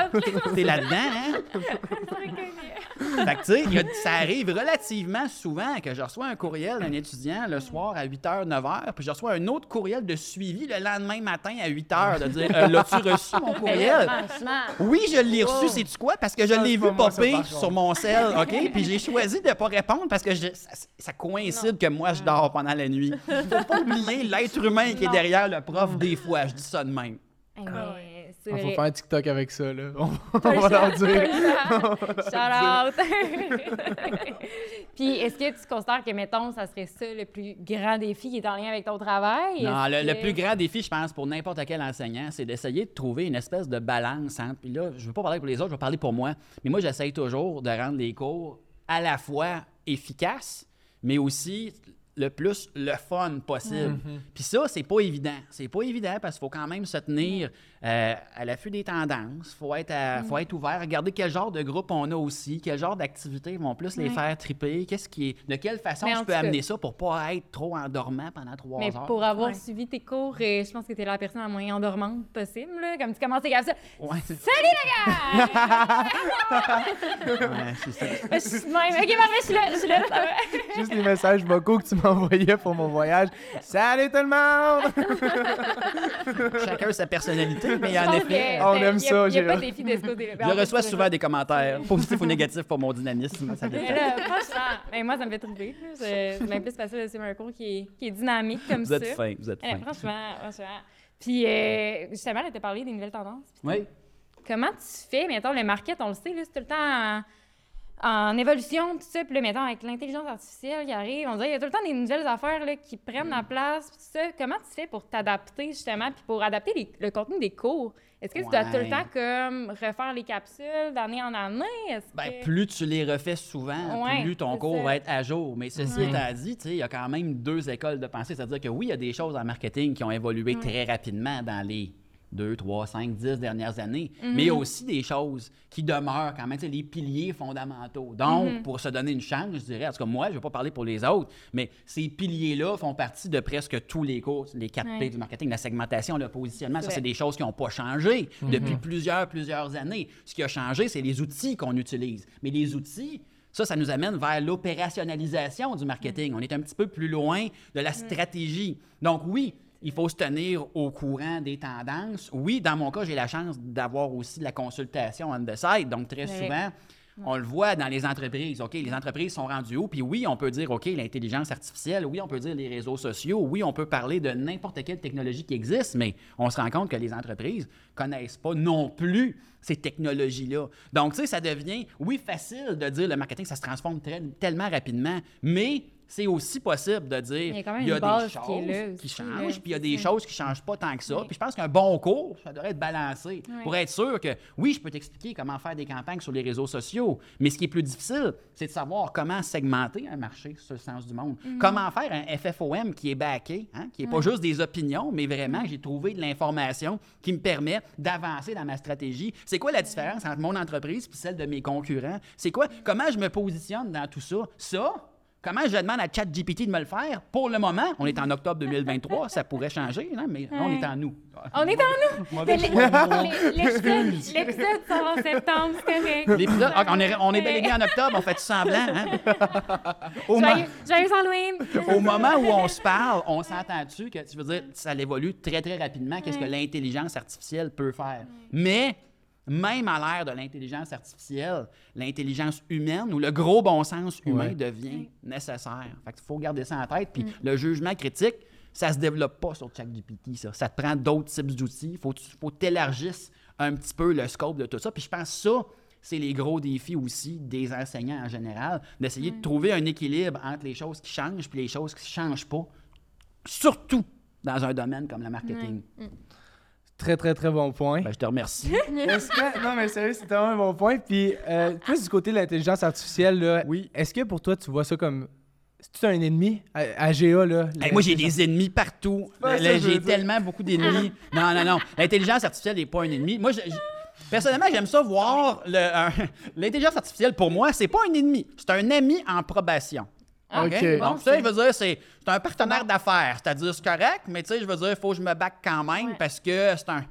T'es là-dedans, hein? Fait que, tu sais, ça arrive relativement souvent que je reçois un courriel d'un étudiant le soir à 8h, 9h, puis je reçois un autre courriel de suivi le lendemain matin à 8h de dire euh, L'as-tu reçu mon courriel? Oui, je l'ai reçu, Wow. sais-tu quoi? Parce que je Ça, l'ai c'est vu popper sur mon sel, OK? Puis j'ai choisi de pas répondre parce que je- ça, ça coïncide que moi je dors pendant la nuit. Faut pas oublier l'être humain qui est derrière le prof des fois, je dis ça de même. Hey, mais c'est Il faut vrai. faire un TikTok avec ça, là. On, on va leur dire. Shout out! Puis, est-ce que tu considères que, mettons, ça serait ça le plus grand défi qui est en lien avec ton travail? Non, le, plus grand défi, je pense, pour n'importe quel enseignant, c'est d'essayer de trouver une espèce de balance entre. Puis là, je ne veux pas parler pour les autres, je vais parler pour moi. Mais moi, j'essaye toujours de rendre les cours à la fois efficaces, mais aussi le plus le fun possible. Puis ça, c'est pas évident. C'est pas évident parce qu'il faut quand même se tenir euh, à l'affût des tendances. faut être à- faut être ouvert, regarder quel genre de groupe on a aussi, quel genre d'activités vont plus les faire triper, qu'est-ce qui est, de quelle façon Mais je peux cas- amener ça pour pas être trop endormant pendant trois Mais heures. pour avoir Ouais. suivi tes cours, euh, je pense que tu es la personne la moins endormante possible. Là. Comme tu commences comme ça. Ouais. Salut les gars! Ouais, c'est ça. je suis de même. Ok, parfait, je suis là. Je suis là. ça va. Juste les messages vocaux que tu m'envoyais pour mon voyage. Salut tout le monde! Chacun sa personnalité, mais en effet, que, On euh, aime y a- ça, je reçois souvent des commentaires, positifs ou négatifs pour mon dynamisme. Ça Mais là, franchement, ben, moi, ça me fait trouver. C'est bien plus facile de suivre un cours qui est, qui est dynamique comme Vous ça. êtes fin, vous êtes fin. franchement, franchement. Puis, euh, justement, elle t'a parlé des nouvelles tendances. Oui. Comment tu fais, mettons, le market, on le sait, là, c'est tout le temps en, évolution, tout ça. Puis là, mettons, avec l'intelligence artificielle qui arrive, on dirait qu'il y a tout le temps des nouvelles affaires là, qui prennent la place. Puis tout ça. Comment tu fais pour t'adapter, justement, puis pour adapter les- le contenu des cours? Est-ce que tu dois tout le temps comme refaire les capsules d'année en année? Ben, que- plus tu les refais souvent, Ouais, plus ton cours ça. va être à jour. Mais ceci Ouais. étant dit, il y a quand même deux écoles de pensée. C'est-à-dire que oui, il y a des choses en marketing qui ont évolué très rapidement dans les deux, trois, cinq, dix dernières années. Mhm. Mais il y a aussi des choses qui demeurent quand même, tu sais, les piliers fondamentaux. Donc, Mhm. pour se donner une chance, je dirais, en tout cas, moi, je ne vais pas parler pour les autres, mais ces piliers-là font partie de presque tous les cours, les 4 P Ouais. du marketing, la segmentation, le positionnement. Ça, c'est des choses qui n'ont pas changé depuis plusieurs, plusieurs années. Ce qui a changé, c'est les outils qu'on utilise. Mais les outils, ça, ça nous amène vers l'opérationnalisation du marketing. On est un petit peu plus loin de la stratégie. Donc oui, il faut se tenir au courant des tendances. Oui, dans mon cas, j'ai la chance d'avoir aussi de la consultation on the side. Donc très souvent, on le voit dans les entreprises. OK, les entreprises sont rendues où? Puis oui, on peut dire, OK, l'intelligence artificielle. Oui, on peut dire les réseaux sociaux. Oui, on peut parler de n'importe quelle technologie qui existe, mais on se rend compte que les entreprises connaissent pas non plus ces technologies-là. Donc, tu sais, ça devient, oui, facile de dire le marketing, ça se transforme très- tellement rapidement, mais c'est aussi possible de dire Il y a quand même il y a une base des qui choses là qui changent, puis il y a des choses qui changent pas tant que ça. Oui. Puis je pense qu'un bon cours, ça devrait être balancé Oui. pour être sûr que, oui, je peux t'expliquer comment faire des campagnes sur les réseaux sociaux, mais ce qui est plus difficile, c'est de savoir comment segmenter un marché sur le sens du monde. Mhm. Comment faire un FFOM qui est backé, hein, qui n'est pas juste des opinions, mais vraiment, j'ai trouvé de l'information qui me permet d'avancer dans ma stratégie. C'est quoi la différence entre mon entreprise et celle de mes concurrents? C'est quoi? Comment je me positionne dans tout ça? Ça, Comment je demande à ChatGPT de me le faire? Pour le moment, on est en octobre 2023, ça pourrait changer, hein, mais on est en nous. On est en nous! L'épisode sort en septembre, c'est correct. L'épisode, ah, on, est, on est bel et bien en octobre, on fait tout semblant. Hein? Au, Joyeux, joyeux Halloween! au moment où on se parle, on s'entend-tu que tu veux dire ça évolue très très rapidement, qu'est-ce que l'intelligence artificielle peut faire. Mais même à l'ère de l'intelligence artificielle, l'intelligence humaine ou le gros bon sens humain Ouais. devient nécessaire. Fait qu'il faut garder ça en tête. Puis le jugement critique, ça se développe pas sur ChatGPT, ça. Ça te prend d'autres types d'outils. Il faut, faut t'élargisses un petit peu le scope de tout ça. Puis je pense que ça, c'est les gros défis aussi des enseignants en général, d'essayer de trouver un équilibre entre les choses qui changent et les choses qui ne changent pas, surtout dans un domaine comme le marketing. Très, très, très bon point. Ben, je te remercie. Est-ce que... Non, mais sérieux, c'est tellement un bon point. Puis, euh, plus du côté de l'intelligence artificielle, là, Oui. est-ce que pour toi, tu vois ça comme. C'est-tu un ennemi? À, à GA, là? Hey, moi, j'ai des ennemis partout. Là, j'ai tellement beaucoup d'ennemis. non, non, non. L'intelligence artificielle n'est pas un ennemi. Moi, je- je- personnellement, j'aime ça voir un- l'intelligence artificielle. Pour moi, c'est pas un ennemi. C'est un ami en probation. Ah, OK. bon, Donc, ça, je veux dire, c'est c'est un partenaire d'affaires. C'est-à-dire, c'est correct, mais tu sais, je veux dire, il faut que je me back quand même Ouais. parce que c'est un.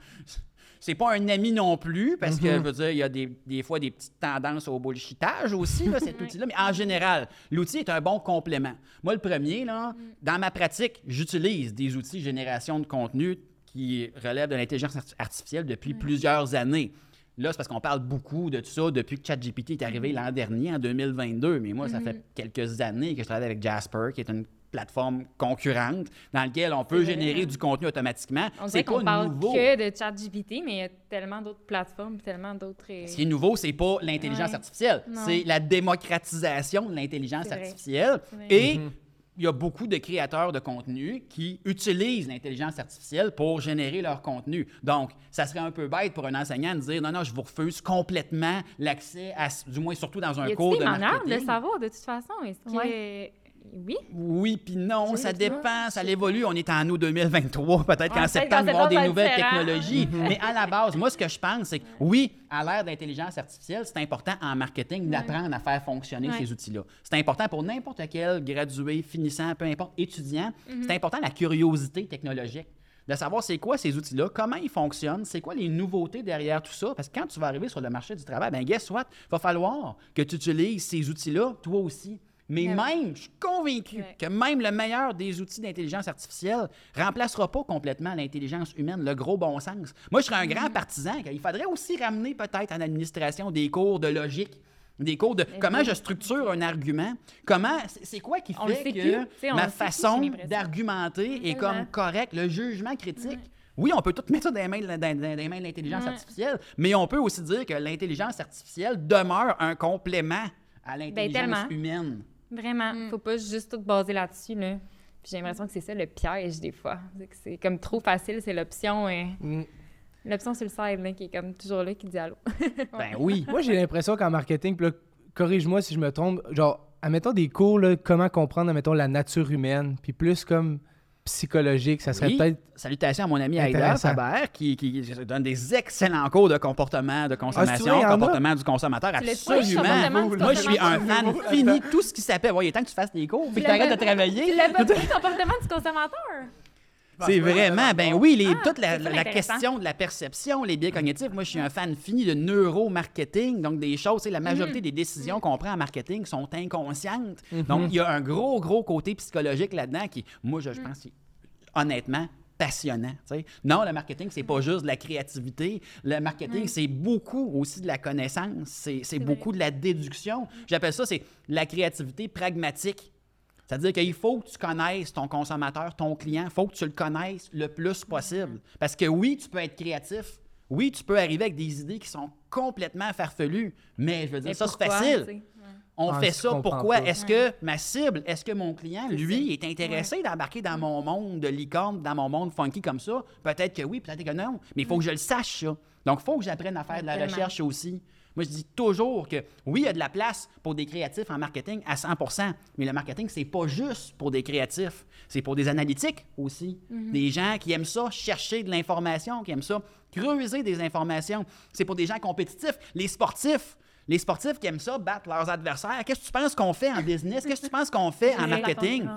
C'est pas un ami non plus, parce que, je veux dire, il y a des, des fois des petites tendances au bullshitage aussi, là, cet outil-là. Mais en général, l'outil est un bon complément. Moi, le premier, là, dans ma pratique, j'utilise des outils de génération de contenu qui relèvent de l'intelligence arti- artificielle depuis plusieurs années. Là, c'est parce qu'on parle beaucoup de tout ça depuis que ChatGPT est arrivé l'an dernier, en 2022. Mais moi, ça fait quelques années que je travaille avec Jasper, qui est une plateforme concurrente dans laquelle on peut C'est vrai. générer du contenu automatiquement. On C'est dirait qu'on parle nouveau. que de ChatGPT, mais il y a tellement d'autres plateformes, tellement d'autres... euh, Ce qui est nouveau, c'est pas l'intelligence Ouais. artificielle, Non. c'est la démocratisation de l'intelligence artificielle. Et il y a beaucoup de créateurs de contenu qui utilisent l'intelligence artificielle pour générer leur contenu. Donc, ça serait un peu bête pour un enseignant de dire non, non, je vous refuse complètement l'accès à, du moins surtout dans un Y cours de des manières marketing. de le savoir, de toute façon? Est-ce. Oui? Oui, puis non, ça dépend, ça l'évolue. On est en août 2023, peut-être Ouais, qu'en septembre, on va avoir des nouvelles technologies. Mais à la base, moi, ce que je pense, c'est que oui, à l'ère d'intelligence artificielle, c'est important en marketing d'apprendre à faire fonctionner ces outils-là. C'est important pour n'importe quel gradué, finissant, peu importe, étudiant. Mhm. C'est important la curiosité technologique. De savoir c'est quoi ces outils-là, comment ils fonctionnent, c'est quoi les nouveautés derrière tout ça. Parce que quand tu vas arriver sur le marché du travail, ben guess what? Il va falloir que tu utilises ces outils-là, toi aussi. Mais Ben même, je suis convaincu Ouais. que même le meilleur des outils d'intelligence artificielle remplacera pas complètement l'intelligence humaine, le gros bon sens. Moi, je serais un Mm-hmm. grand partisan. Il faudrait aussi ramener peut-être en administration des cours de logique. Des cours de comment je structure un argument, comment c'est quoi qui fait sait que plus. Ma façon d'argumenter est comme correcte, le jugement critique. Oui, on peut tout mettre ça dans les mains de, la- dans- dans les mains de l'intelligence Ouais. artificielle, mais on peut aussi dire que l'intelligence artificielle demeure un complément à l'intelligence tellement. humaine. Vraiment. Mm. Faut pas juste tout baser là-dessus, là. Puis j'ai l'impression que c'est ça le piège, des fois. C'est que c'est comme trop facile, c'est l'option... euh, Mm. L'option sur le side, là, qui est comme toujours là, qui dit allô. Ben oui. Moi, j'ai l'impression qu'en marketing, puis là, corrige-moi si je me trompe, genre, admettons des cours, là, comment comprendre, admettons, la nature humaine, puis plus comme psychologique, ça serait Oui. peut-être... Salutations à mon ami Aïda. Faber qui, qui donne des excellents cours de comportement, de consommation, vrai, il y en a? comportement du consommateur. Absolument. du Moi, je suis un fan fini. Tout ce qui s'appelle. Ouais, il est temps que tu fasses des cours, puis que tu arrêtes de travailler. Tu l'as pas pris, comportement du consommateur? C'est vraiment, ben oui, les, Ah, toute la, c'est question de la perception, les biais cognitifs. Moi, je suis un fan fini de neuromarketing, donc des choses, sais, la majorité des décisions qu'on prend en marketing sont inconscientes. Donc, il y a un gros, gros côté psychologique là-dedans qui, moi, je, je pense, c'est honnêtement passionnant. tu sais. Non, le marketing, c'est pas juste de la créativité. Le marketing, c'est beaucoup aussi de la connaissance. C'est c'est beaucoup de la déduction. J'appelle ça, c'est la créativité pragmatique. C'est-à-dire qu'il faut que tu connaisses ton consommateur, ton client, il faut que tu le connaisses le plus possible. Parce que oui, tu peux être créatif. Oui, tu peux arriver avec des idées qui sont complètement farfelues. Mais je veux dire, Mais ça, c'est facile. On Ah, fait ça pourquoi? Est-ce que ma cible, est-ce que mon client, lui, est intéressé d'embarquer dans mon monde de licorne, dans mon monde funky comme ça? Peut-être que oui, peut-être que non. Mais il faut que je le sache, ça. Donc, il faut que j'apprenne à faire de la Tellement. recherche aussi. Moi, je dis toujours que oui, il y a de la place pour des créatifs en marketing à 100% mais le marketing, c'est pas juste pour des créatifs. C'est pour des analytiques aussi. Des gens qui aiment ça, chercher de l'information, qui aiment ça, creuser des informations. C'est pour des gens compétitifs. Les sportifs, les sportifs qui aiment ça, battre leurs adversaires. Qu'est-ce que tu penses qu'on fait en business? Qu'est-ce que tu penses qu'on fait en marketing?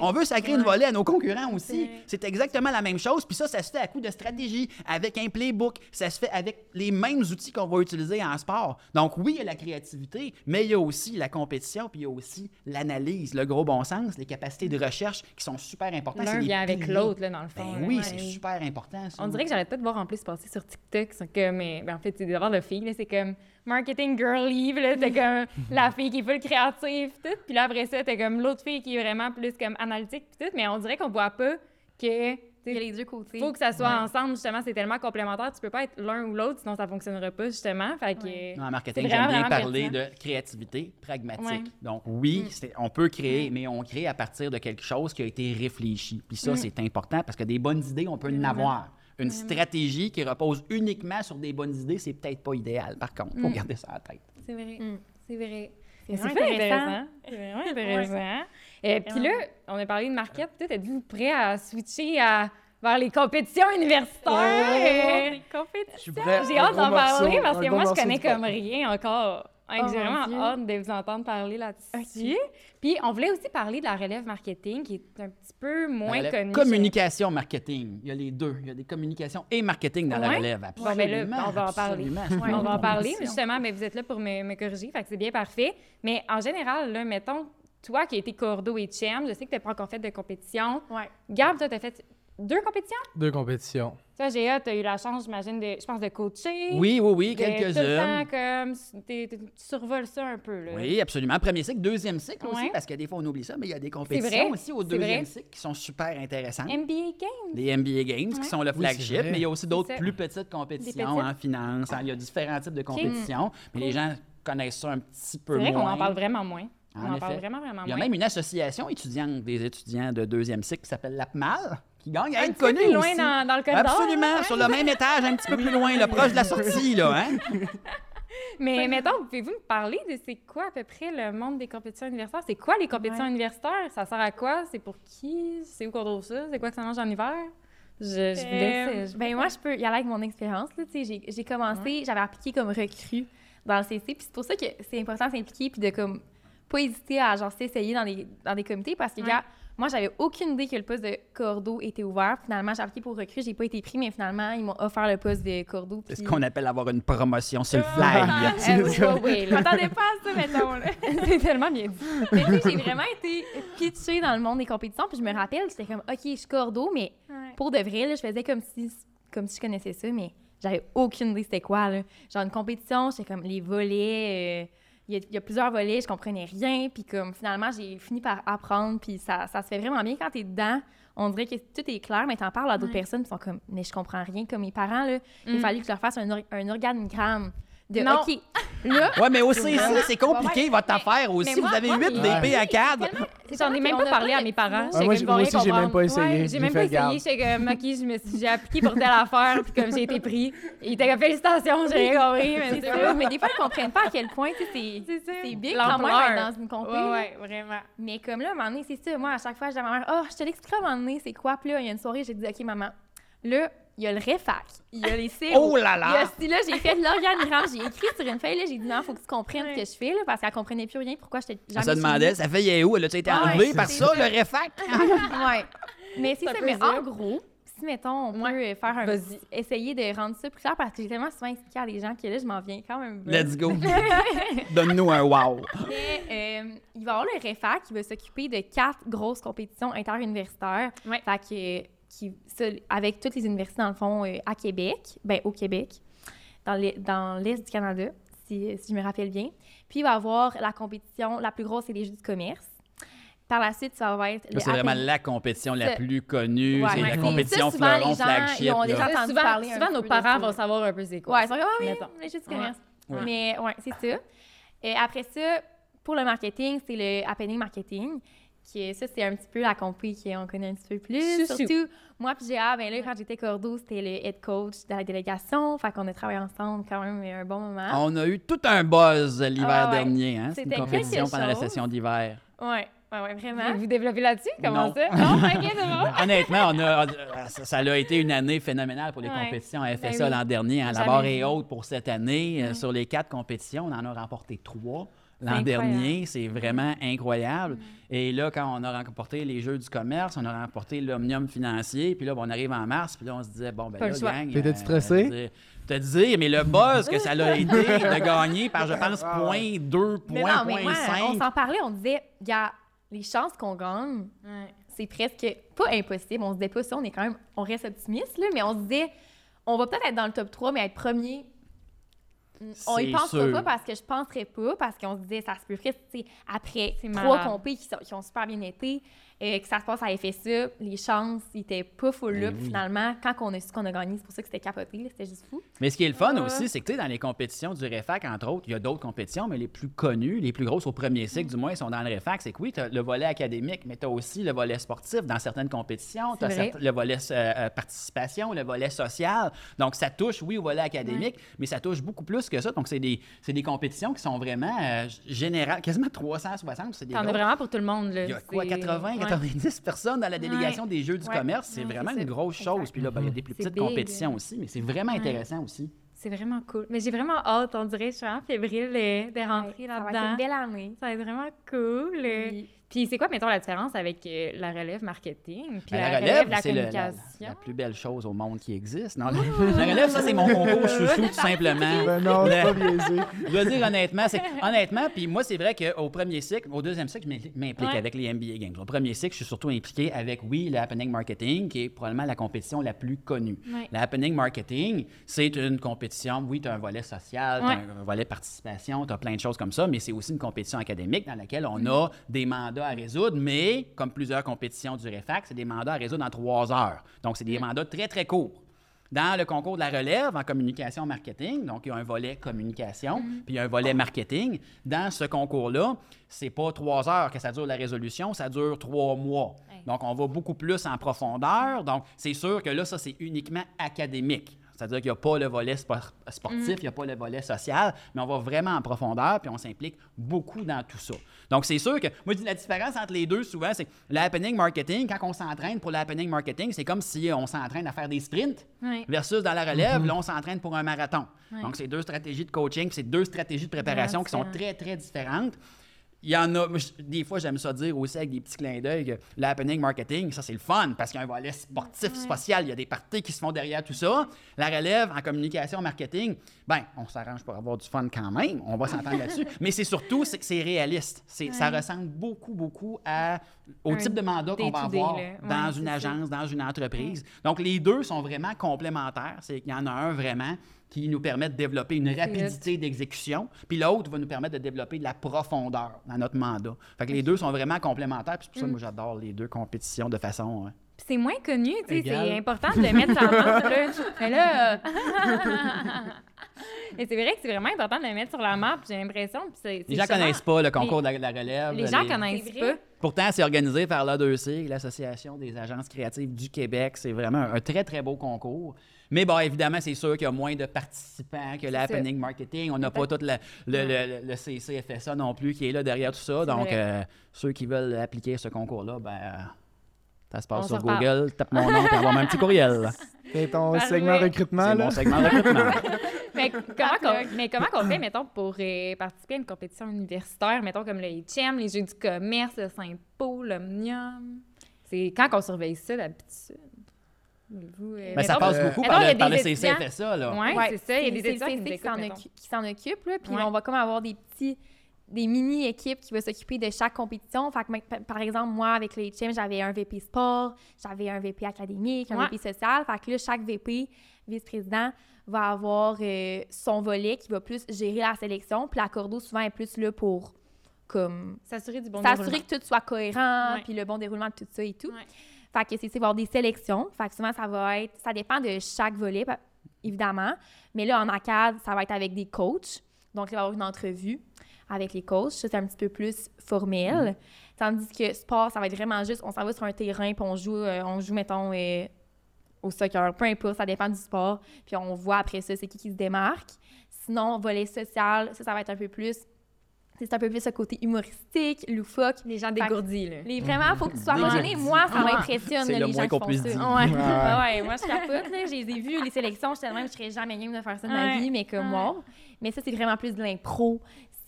On veut sacrer une volée à nos concurrents aussi. C'est exactement la même chose. Puis ça, ça se fait à coup de stratégie, avec un playbook. Ça se fait avec les mêmes outils qu'on va utiliser en sport. Donc oui, il y a la créativité, mais il y a aussi la compétition, puis il y a aussi l'analyse, le gros bon sens, les capacités de recherche qui sont super importantes. L'un vient avec l'autre, là, dans le fond. Ben là. oui, Ouais. c'est super important. ça. On dirait que j'arrête pas de voir en plus passer sur TikTok. Mais, ben, en fait, c'est d'avoir le fille, c'est comme marketing girly, puis là, c'est comme la fille qui est full créative, puis tout. Puis là, après ça, t'as comme l'autre fille qui est vraiment plus comme analytique, puis tout. Mais on dirait qu'on voit pas que, Il y a les deux côtés. faut que ça soit ensemble, justement. C'est tellement complémentaire. Tu peux pas être l'un ou l'autre, sinon ça fonctionnera pas, justement. Fait que. En marketing, j'aime vraiment, bien parler pertinent. de créativité pragmatique. Ouais. Donc, oui, c'est- on peut créer, mais on crée à partir de quelque chose qui a été réfléchi. Puis ça, c'est important parce que des bonnes idées, on peut en avoir. Une stratégie qui repose uniquement sur des bonnes idées, c'est peut-être pas idéal. Par contre, il faut garder ça en tête. C'est vrai. Mm. C'est vrai. C'est vraiment intéressant. C'est vraiment intéressant. Et puis là, on a parlé de market. Peut-être êtes-vous prêt à switcher à, vers les compétitions universitaires? Les compétitions. Je suis prêt. J'ai hâte d'en parler parce que moi, je connais comme rien encore. Oh, J'ai vraiment Dieu. hâte de vous entendre parler là-dessus. Puis, on voulait aussi parler de la relève marketing qui est un petit peu moins connue. Communication, marketing. Il y a les deux. Il y a des communications et marketing dans la Ouais. relève. Bon, ben là, Absolument, on va en parler. absolument. Ouais, on va en parler, justement, mais vous êtes là pour me, me corriger, fait que c'est bien parfait. Mais en général, là, mettons, toi qui as été cordeau et cham, je sais que tu n'as pas encore fait de compétition. Ouais. Gab, toi, tu as fait deux compétitions? Deux compétitions. Toi, Géa, tu as eu la chance, j'imagine, de, je pense, de coacher. Oui, oui, oui, de tout le quelques-uns. temps, comme, t'es- t'es- tu survoles ça un peu, là. Oui, absolument. Premier cycle, deuxième cycle aussi, parce que des fois, on oublie ça, mais il y a des compétitions aussi au c'est deuxième vrai. cycle qui sont super intéressantes. NBA Games. Les NBA Games, qui sont le c'est flagship, mais il y a aussi d'autres ça. plus petites compétitions en finance. hein, Il y a différents types de compétitions, mais les gens connaissent ça un petit peu C'est vrai qu'on moins. en parle vraiment moins. En on en parle vraiment, vraiment Il y a moins. même une association étudiante des étudiants de deuxième cycle qui s'appelle l'APMAL, qui gagne à un être plus loin aussi. dans, dans le corridor. Absolument, hein? sur le même étage, un petit peu plus loin, là, proche de la sortie, là, hein? Mais mettons, pouvez-vous me parler de c'est quoi à peu près le monde des compétitions universitaires? C'est quoi les compétitions Ouais. universitaires? Ça sert à quoi? C'est pour qui? C'est où qu'on trouve ça? C'est quoi que ça mange en hiver? Je, je vous laisse. je- Ben moi, je peux y aller avec mon expérience. là, tu sais, J'ai j'ai commencé, j'avais appliqué comme recrue dans le CC. Puis c'est pour ça que c'est important de s'impliquer puis de comme pas hésiter à genre s'essayer dans des, dans des comités parce que Ouais. gars, moi j'avais aucune idée que le poste de cordeau était ouvert. Finalement, j'ai appliqué pour recrue, j'ai pas été pris, mais finalement ils m'ont offert le poste de cordeau. C'est ce qu'on appelle avoir une promotion sur le Ah, fly. Je là. m'attendais pas à ça, mettons. Là. c'est tellement bien dit. Mais tu sais, j'ai vraiment été pitchée dans le monde des compétitions. Puis je me rappelle, j'étais comme, OK, je suis cordeau, mais pour de vrai, là, je faisais comme si, comme si je connaissais ça, mais j'avais aucune idée c'était quoi. Là. Genre une compétition, j'étais comme les volets. euh, Il y, a- il y a plusieurs volets, je comprenais rien. Puis comme finalement, j'ai fini par apprendre. Puis ça, ça se fait vraiment bien quand t'es dedans. On dirait que tout est clair, mais t'en parles à d'autres Ouais. personnes qui sont comme, mais je comprends rien. Comme mes parents, là, il Mm. fallait que je leur fasse un, or- un organigramme de Non. OK, là, Ouais, mais aussi, ça, c'est compliqué, Ouais, votre mais- affaire aussi. moi- vous avez moi, 8 mais- DP à cadre. J'en ai même pas parlé à mes parents. Ah, moi, aussi, j'ai même pas essayé. Ouais, J'ai j'ai même pas garde. essayé. J'étais comme, OK, je me suis- j'ai appliqué pour telle affaire, puis comme j'ai été pris. Il était comme, félicitations, j'ai rien compris. Mais ça. Mais des fois, ils comprennent pas à quel point, c'est C'est ça. c'est big quand même dans une compé. Ouais, ouais, vraiment. Mais comme là, à un moment donné, c'est ça. Moi, à chaque fois, je dis à ma mère, oh, je te l'expliquerai à un moment donné, c'est quoi. Puis là, il y a une soirée, j'ai dit, OK, maman, là, il y a le réfac, il y a les. Oh là Il y a là! si là, j'ai fait l'organigramme, j'ai écrit sur une feuille, là, j'ai dit, non, faut que tu comprennes ce que je fais, là, parce qu'elle comprenait plus rien, pourquoi j'étais jamais se demandait, ça fait y est où? Elle a été enlevée par ça, le réfac? ouais. Mais c'est Ça mais en gros, si, mettons, on Ouais. peut faire un... Vas-y. essayer de rendre ça plus clair, parce que j'ai tellement souvent expliqué à des gens que là, je m'en viens quand même. Let's go. Donne-nous un wow. Mais, euh, il va y avoir le REFAC qui va s'occuper de quatre grosses compétitions interuniversitaires. Ouais. Fait que, qui, avec toutes les universités, dans le fond, euh, à Québec, ben au Québec, dans les- dans l'Est du Canada, si, si je me rappelle bien. Puis il va y avoir la compétition, la plus grosse, c'est les Jeux du commerce. Par la suite, ça va être C'est vraiment la compétition la plus connue. Ouais, c'est ouais. la compétition ça, souvent, fleuron les gens, flagship. ils ont déjà- entendu souvent, parler souvent nos parents vont savoir un peu c'est quoi. Ouais, ils sont comme, ah oui, Mettons. les Jeux du commerce. Ouais. Mais ouais, c'est ça. Et après ça, pour le marketing, c'est le happening marketing. Qui, ça, c'est un petit peu la compé qu'on connaît un petit peu plus. Chouchou. Surtout, moi puis Géa, ben là, quand j'étais cordeau, c'était le head coach de la délégation. Fait qu'on a travaillé ensemble quand même un bon moment. On a eu tout un buzz l'hiver Ah ouais. dernier. Hein? C'est une C'était compétition pendant la session d'hiver. Ouais, ouais, ouais, vraiment. Vous développez là-dessus? Comment Non. ça? Non, ok, c'est bon. Honnêtement, on a, ça, ça a été une année phénoménale pour les Ouais. compétitions à FSA Ben oui. l'an dernier. hein. La barre est haute pour cette année. Euh, Sur les quatre compétitions, on en a remporté trois. L'an dernier, c'est vraiment incroyable. Et là, quand on a remporté les Jeux du commerce, on a remporté l'Omnium financier, puis là, bon, on arrive en mars, puis là, on se disait, bon, ben Pas là, gang... T'étais-tu stressé? euh, Te dire, mais le buzz que ça a été de gagner par, je pense, Ah point 2, Mais point, non, mais point moi, 5. on s'en parlait, on disait, gars, les chances qu'on gagne, c'est presque pas impossible. On se disait pas ça, on est quand même, on reste optimiste, là, mais on se disait, on va peut-être être dans le top 3, mais être premier, on y pense pas parce que je penserais pas, parce qu'on se disait, ça se peut presque, tu sais, après C'est trois compés qui, sont- qui ont super bien été, euh, que ça se passe à FSA, les chances étaient pas full puis oui. finalement, quand on a su qu'on a gagné, c'est pour ça que c'était capoté, c'était juste fou. Mais ce qui est le fun Ouais. aussi, c'est que tu dans les compétitions du REFAC, entre autres, il y a d'autres compétitions, mais les plus connues, les plus grosses au premier cycle, du moins, sont dans le REFAC. C'est que oui, tu as le volet académique, mais tu as aussi le volet sportif dans certaines compétitions. Tu as le volet euh, euh, participation, le volet social. Donc, ça touche, oui, au volet académique, mais ça touche beaucoup plus que ça. Donc, c'est des, des compétitions qui sont vraiment euh, générales, quasiment 360. C'est des T'en as vraiment pour tout le monde, là. il y a quoi, C'est- 80, Ouais. 90 personnes dans la délégation des Jeux du Ouais. commerce? C'est Ouais, vraiment une grosse chose. Exact. Puis là, ben, il y a des plus petites big. compétitions aussi, mais c'est vraiment Ouais. intéressant aussi. C'est vraiment cool. Mais j'ai vraiment hâte, on dirait. Je suis vraiment fébrile euh, de rentrer Ouais, ça va être là-dedans. une belle année. Ça va être vraiment cool. Oui. Puis c'est quoi, mettons, la différence avec euh, la relève marketing puis Ben, la, la relève, relève, de la c'est le- la, communication? la plus belle chose au monde qui existe. Non, la, la relève, ça, c'est mon concours chouchou, tout simplement. Ben non, c'est pas biaisé. Je dois dire honnêtement, c'est honnêtement, puis moi c'est vrai qu'au premier cycle, au deuxième cycle, je m'implique- Ouais. avec les NBA Games. Au premier cycle, je suis surtout impliqué avec oui, le happening marketing, qui est probablement la compétition la plus connue. Ouais. Le happening marketing, c'est une compétition. Oui, tu as un volet social, tu Ouais. un volet participation, tu as plein de choses comme ça, mais c'est aussi une compétition académique dans laquelle on a des mandats à résoudre, mais comme plusieurs compétitions du REFAC, c'est des mandats à résoudre en trois heures. Donc c'est des mandats très très courts. Dans le concours de la relève en communication marketing, donc il y a un volet communication, puis il y a un volet marketing. Dans ce concours-là, c'est pas trois heures que ça dure la résolution, ça dure trois mois. Donc on va beaucoup plus en profondeur. Donc c'est sûr que là, ça c'est uniquement académique. C'est-à-dire qu'il n'y a pas le volet spor- sportif, il n'y a pas le volet social, mais on va vraiment en profondeur, puis on s'implique beaucoup dans tout ça. Donc, c'est sûr que, moi, je dis la différence entre les deux, souvent, c'est l'happening marketing, quand on s'entraîne pour l'happening marketing, c'est comme si on s'entraîne à faire des sprints, versus dans la relève, là, on s'entraîne pour un marathon. Donc, c'est deux stratégies de coaching, c'est deux stratégies de préparation qui sont très, très différentes. Il y en a, des fois, j'aime ça dire aussi avec des petits clins d'œil que l'happening marketing, ça, c'est le fun parce qu'il y a un volet sportif, social, il y a des parties qui se font derrière tout ça. La relève en communication, marketing, ben, on s'arrange pour avoir du fun quand même, on va s'entendre là-dessus, mais c'est surtout, c'est que c'est réaliste. C'est, Ça ressemble beaucoup, beaucoup à, au Un type de mandat qu'on va avoir. Ouais, dans une ça. agence, dans une entreprise. Donc, les deux sont vraiment complémentaires. C'est qu'il y en a un vraiment qui nous permet de développer une rapidité d'exécution, puis l'autre va nous permettre de développer de la profondeur dans notre mandat. Fait que les deux sont vraiment complémentaires, puis c'est pour ça que moi j'adore les deux compétitions de façon Puis c'est moins connu, tu sais, c'est important de le mettre sur la map, là. Mais là... euh, Et c'est vrai que c'est vraiment important de le mettre sur la map, j'ai l'impression. puis c'est- c'est Les gens justement- connaissent pas le concours de la, de la relève. Les gens les- connaissent pas. Pourtant, c'est organisé par l'A2C, l'Association des agences créatives du Québec. C'est vraiment un très, très beau concours. Mais bon, évidemment, c'est sûr qu'il y a moins de participants que l'Happening Marketing. On n'a pas tout le, le, le, le CCFSA non plus qui est là derrière tout ça. Donc, euh, ceux qui veulent appliquer ce concours-là, ben, euh, ça se passe On sur. Google, tape mon nom et envoie un petit courriel. C'est ton Parfait. segment recrutement, C'est là? mon segment recrutement. Mais comment, qu'on, mais comment qu'on fait, mettons, pour euh, participer à une compétition universitaire, mettons comme le HM, les Jeux du commerce, le Saint-Paul, l'Omnium? C'est quand qu'on surveille ça d'habitude? Vous, euh, Ben, ça passe euh, beaucoup par il y a le, par. Là. Ouais, Ouais, c'est ça. Il y a des étudiants qui s'en occupent, là, puis Ouais. on va comme avoir des petits des mini-équipes qui vont s'occuper de chaque compétition. Fait que, pa- par exemple, moi, avec les HM, j'avais un VP sport, j'avais un VP académique, un Ouais. VP social. Fait que là, chaque VP, vice-président, va avoir euh, son volet qui va plus gérer la sélection. Puis la cordeau, souvent, est plus là pour comme S'assurer du bon s'assurer que tout soit cohérent, puis le bon déroulement de tout ça et tout. Fait que c'est avoir des sélections. Fait que souvent, ça va être... Ça dépend de chaque volet, évidemment. Mais là, en ACAD, ça va être avec des coachs. Donc, il va y avoir une entrevue avec les coachs. Ça, c'est un petit peu plus formel. Tandis que sport, ça va être vraiment juste... On s'en va sur un terrain, puis on joue, euh, on joue mettons, euh, au soccer. Peu importe, ça dépend du sport. Puis on voit après ça, c'est qui qui se démarque. Sinon, volet social, ça, ça va être un peu plus... C'est un peu plus ce côté humoristique, loufoque. Les gens dégourdis, là. Les vraiment, faut que tu sois Dégourdi. gêné. Moi, ça Ouais. m'impressionne, le les moins gens qu'on qui font ça. dire. Ouais. Ouais. Ah ouais, moi, je capote, là. Je les ai vus, les sélections. J'étais même, je serais jamais game de faire ça de ma vie, mais comme Ouais. wow. Mais ça, c'est vraiment plus de l'impro.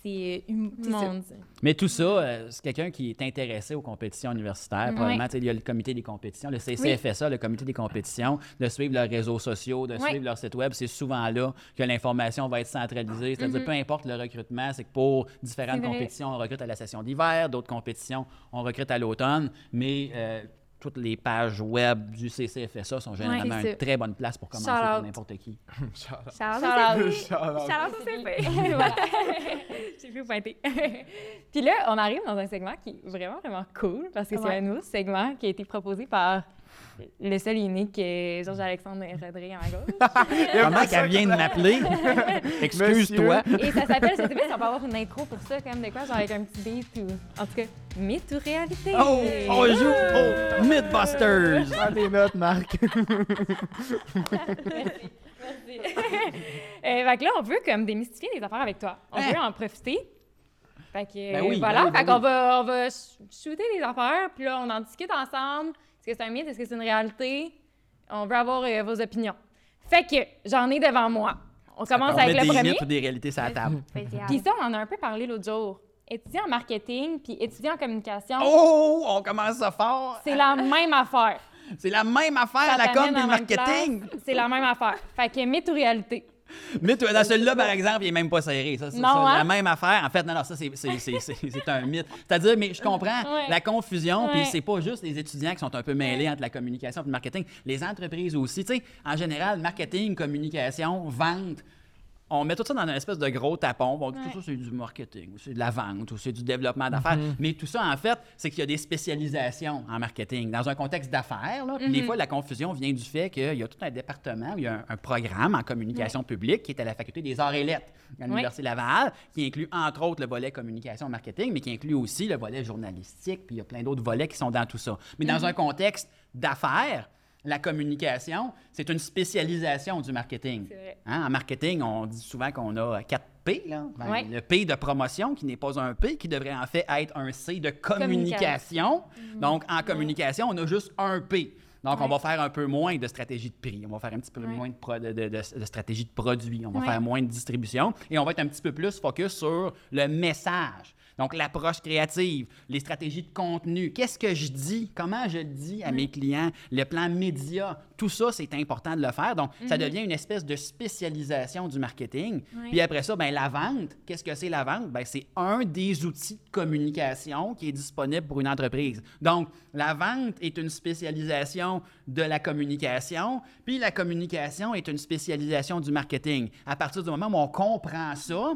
C'est euh, hum-. Mais tout ça, euh, c'est quelqu'un qui est intéressé aux compétitions universitaires. Probablement, il y a le comité des compétitions, le CCFSA, le comité des compétitions, de suivre leurs réseaux sociaux, de suivre leur site web. C'est souvent là que l'information va être centralisée. C'est-à-dire, peu importe le recrutement, c'est que pour différentes compétitions, on recrute à la session d'hiver, d'autres compétitions, on recrute à l'automne. Mais euh, toutes les pages web du CCFSA sont généralement une ça. très bonne place pour commencer pour n'importe qui. J'ai pu pointer. Puis là, on arrive dans un segment qui est vraiment, vraiment cool parce que c'est un nouveau segment qui a été proposé par le seul et unique euh, Georges-Alexandre Rodriguez à ma gauche. Comment qu'elle vient de m'appeler? Excuse-toi. Et ça s'appelle, je sais pas si on peut avoir une intro pour ça, quand même, de quoi, genre avec un petit beat ou. En tout cas, mythe ou réalité? Oh, on joue au Mythbusters! Prends tes notes, Marc. Euh, fait que là, on veut comme démystifier des affaires avec toi. On Hein? veut en profiter. Fait que, Ben oui, voilà, ben oui, ben fait qu'on oui. va, on va sh- shooter des affaires, puis là, on en discute ensemble. Est-ce que c'est un mythe? Est-ce que c'est une réalité? On veut avoir euh, vos opinions. Fait que j'en ai devant moi. On commence On avec met le des premier. mythes ou des réalités sur la table. Puis ça, on en a un peu parlé l'autre jour. Étudiant en marketing, puis étudiant en communication, Oh, on commence ça fort. c'est la même affaire. C'est la même affaire, Ça la com même marketing. C'est la même affaire. Fait que mythe ou réalité? Mais toi, dans celui-là, par exemple, il est même pas serré. Ça, c'est ça, hein? La même affaire. En fait, non, non, ça, c'est- un mythe. C'est-à-dire, mais je comprends Ouais. la confusion, puis Ouais. c'est pas juste les étudiants qui sont un peu mêlés entre la communication et le marketing. Les entreprises aussi. Tu sais, en général, marketing, communication, vente, on met tout ça dans une espèce de gros tapon. On dit tout ça, c'est du marketing, ou c'est de la vente, ou c'est du développement d'affaires. Mais tout ça, en fait, c'est qu'il y a des spécialisations en marketing. Dans un contexte d'affaires, des fois, la confusion vient du fait qu'il y a tout un département, il y a un, un programme en communication publique qui est à la faculté des arts et lettres à l'Université Laval, qui inclut entre autres le volet communication marketing, mais qui inclut aussi le volet journalistique, puis il y a plein d'autres volets qui sont dans tout ça. Mais dans un contexte d'affaires, la communication, c'est une spécialisation du marketing. Vrai. Hein, En marketing, on dit souvent qu'on a 4 P. Là. Ben, Ouais. Le P de promotion, qui n'est pas un P, qui devrait en fait être un C de communication. Donc, en communication, on a juste un P. Donc, on va faire un peu moins de stratégie de prix, on va faire un petit peu Ouais. moins de, de, de- de- de stratégie de produit, on va faire moins de distribution et on va être un petit peu plus focus sur le message. Donc, l'approche créative, les stratégies de contenu, qu'est-ce que je dis, comment je le dis à mes clients, le plan média, tout ça, c'est important de le faire. Donc, ça devient une espèce de spécialisation du marketing. Puis après ça, ben, la vente, qu'est-ce que c'est la vente? Ben, c'est un des outils de communication qui est disponible pour une entreprise. Donc, la vente est une spécialisation de la communication, puis la communication est une spécialisation du marketing. À partir du moment où on comprend ça,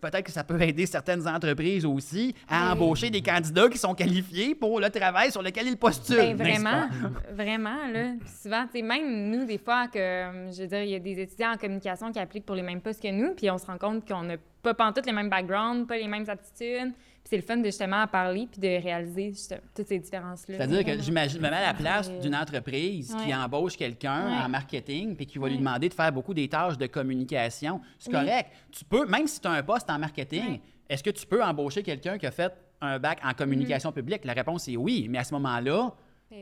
peut-être que ça peut aider certaines entreprises aussi à embaucher des candidats qui sont qualifiés pour le travail sur lequel ils postulent. Ben, vraiment, vraiment, là. Souvent, tu sais, même nous, des fois, que, euh, je veux dire, il y a des étudiants en communication qui appliquent pour les mêmes postes que nous, puis on se rend compte qu'on n'a pas pantoute les mêmes backgrounds, pas les mêmes aptitudes. C'est le fun de justement parler puis de réaliser toutes ces différences-là. C'est-à-dire que j'imagine, me mets à la place d'une entreprise qui embauche quelqu'un Ouais. en marketing puis qui va lui demander de faire beaucoup des tâches de communication. C'est Oui. correct. Tu peux, même si tu as un poste en marketing, Ouais. est-ce que tu peux embaucher quelqu'un qui a fait un bac en communication publique? La réponse est oui, mais à ce moment-là,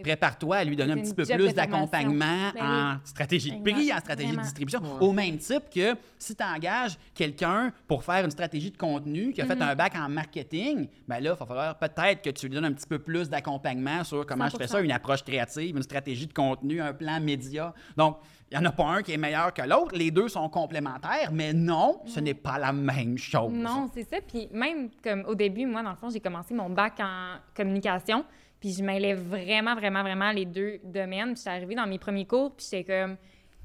prépare-toi à lui donner un petit peu plus d'accompagnement Ben en oui. stratégie de prix, en stratégie Vraiment. de distribution, au même type que si tu engages quelqu'un pour faire une stratégie de contenu qui a Mm-hmm. fait un bac en marketing, ben là, il va falloir peut-être que tu lui donnes un petit peu plus d'accompagnement sur comment je fais ça, 100%. une approche créative, une stratégie de contenu, un plan média. Donc, il n'y en a pas un qui est meilleur que l'autre. Les deux sont complémentaires, mais non, ce n'est pas la même chose. Non, c'est ça. Puis même comme au début, moi, dans le fond, j'ai commencé mon bac en communication. Puis je mêlais vraiment, vraiment, vraiment les deux domaines. Puis j'étais arrivée dans mes premiers cours, puis j'étais comme,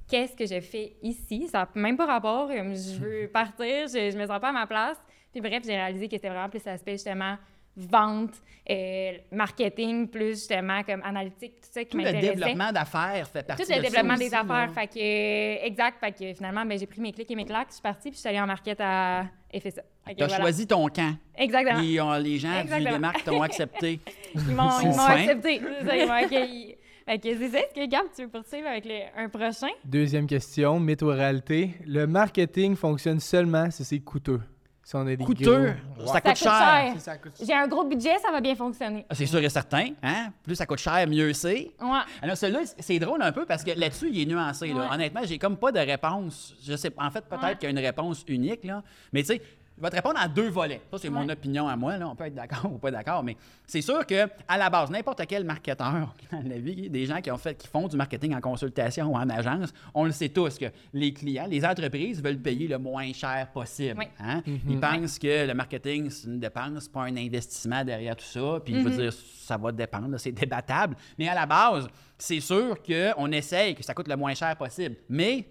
qu'est-ce que je fais ici? Ça n'a même pas rapport. Je veux partir, je, je me sens pas à ma place. Puis bref, j'ai réalisé que c'était vraiment plus l'aspect justement vente, euh, marketing, plus justement comme analytique, tout ça qui Tout le m'intéressait. développement d'affaires fait partie Tout de le ça développement aussi, des affaires. Fait que, euh, exact. Fait que finalement, ben, j'ai pris mes clics et mes claques, je suis partie, puis je suis allée en market à FSA. Fait que Tu as voilà. choisi ton camp. Exactement. Les, on- les gens du Exactement. démarque t'ont accepté. Ils m'ont accepté. C'est ça, ils m'ont accueilli. Fait que c'est ça. Est-ce que, Gab, tu veux poursuivre avec le- un prochain? Deuxième question, mythe ou réalité. Le marketing fonctionne seulement si c'est coûteux. Si on a des Coûteux, gros- ça coûte cher. Si ça coûte J'ai un gros budget, ça va bien fonctionner. Ah, C'est sûr et certain. Hein? Plus ça coûte cher, mieux c'est. Ouais. Alors, celui-là, c'est drôle un peu parce que là-dessus, il est nuancé. là. Ouais. Honnêtement, j'ai comme pas de réponse. Je sais En fait, peut-être Ouais. qu'il y a une réponse unique, là. Mais tu sais, je vais te répondre en deux volets. Ça, c'est mon opinion à moi. Là. On peut être d'accord ou pas d'accord. Mais c'est sûr que à la base, n'importe quel marketeur dans la vie, des gens qui, ont fait, qui font du marketing en consultation ou en agence, on le sait tous que les clients, les entreprises veulent payer le moins cher possible. Oui. hein. Ils pensent que le marketing, c'est une dépense, pas un investissement derrière tout ça. Puis, je veux dire, ça va dépendre, c'est débattable. Mais à la base, c'est sûr qu'on essaye que ça coûte le moins cher possible. Mais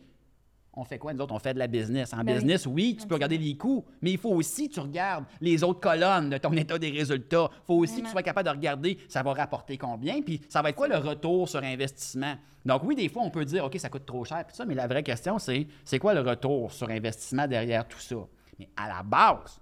on fait quoi, nous autres? On fait de la business. En Ben business, oui, tu peux regarder les coûts, mais il faut aussi que tu regardes les autres colonnes de ton état des résultats. Il faut aussi que tu sois capable de regarder ça va rapporter combien, puis ça va être quoi le retour sur investissement. Donc oui, des fois, on peut dire, OK, ça coûte trop cher, puis ça, mais la vraie question, c'est c'est quoi le retour sur investissement derrière tout ça? Mais à la base,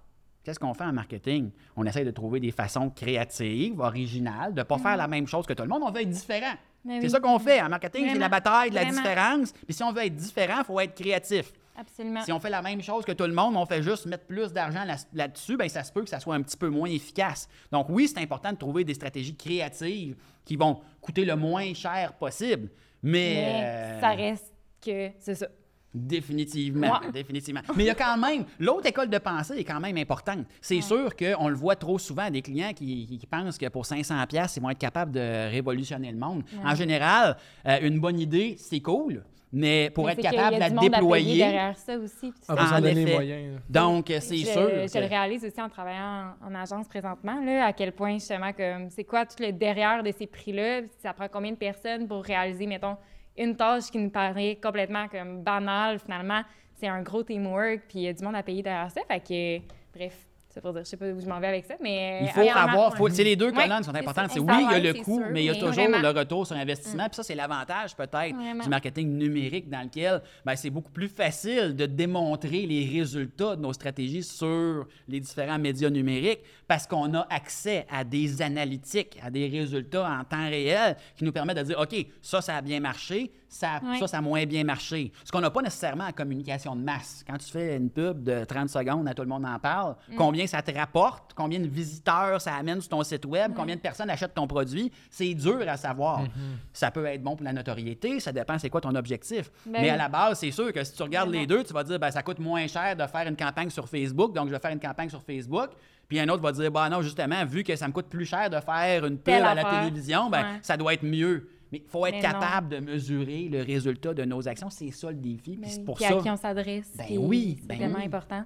Qu'est-ce qu'on fait en marketing? On essaie de trouver des façons créatives, originales, de ne pas faire la même chose que tout le monde. On veut être différent. C'est oui. ça qu'on fait. En marketing, c'est la bataille de la Vraiment. différence. Puis si on veut être différent, il faut être créatif. Absolument. Si on fait la même chose que tout le monde, on fait juste mettre plus d'argent là- là-dessus, ben ça se peut que ça soit un petit peu moins efficace. Donc oui, c'est important de trouver des stratégies créatives qui vont coûter le moins cher possible. Mais, Mais euh, ça reste que c'est ça. Définitivement, Ouais. définitivement. Mais il y a quand même, l'autre école de pensée est quand même importante. C'est sûr qu'on le voit trop souvent, des clients qui, pensent que pour 500 pièces ils vont être capables de révolutionner le monde. En général, euh, une bonne idée, c'est cool, mais pour Mais être capable de la du monde à payer déployer, derrière ça aussi. s'en En effet. moyens. donc c'est sûr. Je que- le réalise aussi en travaillant en, en agence présentement, là, à quel point justement comme c'est quoi tout le derrière de ces prix-là, ça prend combien de personnes pour réaliser, mettons, une tâche qui nous paraît complètement comme banale, finalement, c'est un gros teamwork, puis il y a du monde à payer derrière ça, fait que, bref, c'est pour dire, je sais pas où je m'en vais avec ça, mais... Il faut avoir, faut- c'est les deux Ouais, colonnes qui sont importantes. ça. C'est Ça oui, il y a le coût, mais il y a toujours vraiment. le retour sur investissement. Puis ça, c'est l'avantage peut-être Vraiment. du marketing numérique dans lequel ben, c'est beaucoup plus facile de démontrer les résultats de nos stratégies sur les différents médias numériques parce qu'on a accès à des analytiques, à des résultats en temps réel qui nous permettent de dire, OK, ça, ça a bien marché, ça, Ouais. ça, ça a moins bien marché. Ce qu'on n'a pas nécessairement en communication de masse. Quand tu fais une pub de 30 secondes, à tout le monde en parle, Mm. combien ça te rapporte, combien de visiteurs ça amène sur ton site web, combien de personnes achètent ton produit, c'est dur à savoir. Ça peut être bon pour la notoriété, ça dépend c'est quoi ton objectif. Ben Mais à la base, c'est sûr que si tu regardes les deux, tu vas dire, ben, ça coûte moins cher de faire une campagne sur Facebook, donc je vais faire une campagne sur Facebook. Puis un autre va dire, bah non, justement, vu que ça me coûte plus cher de faire une pub à la télévision, ben, Ouais. ça doit être mieux. Mais il faut être Mais capable de mesurer le résultat de nos actions. C'est ça le défi. Puis c'est pour Puis ça. à qui on s'adresse. Ben oui, C'est ben tellement oui. important.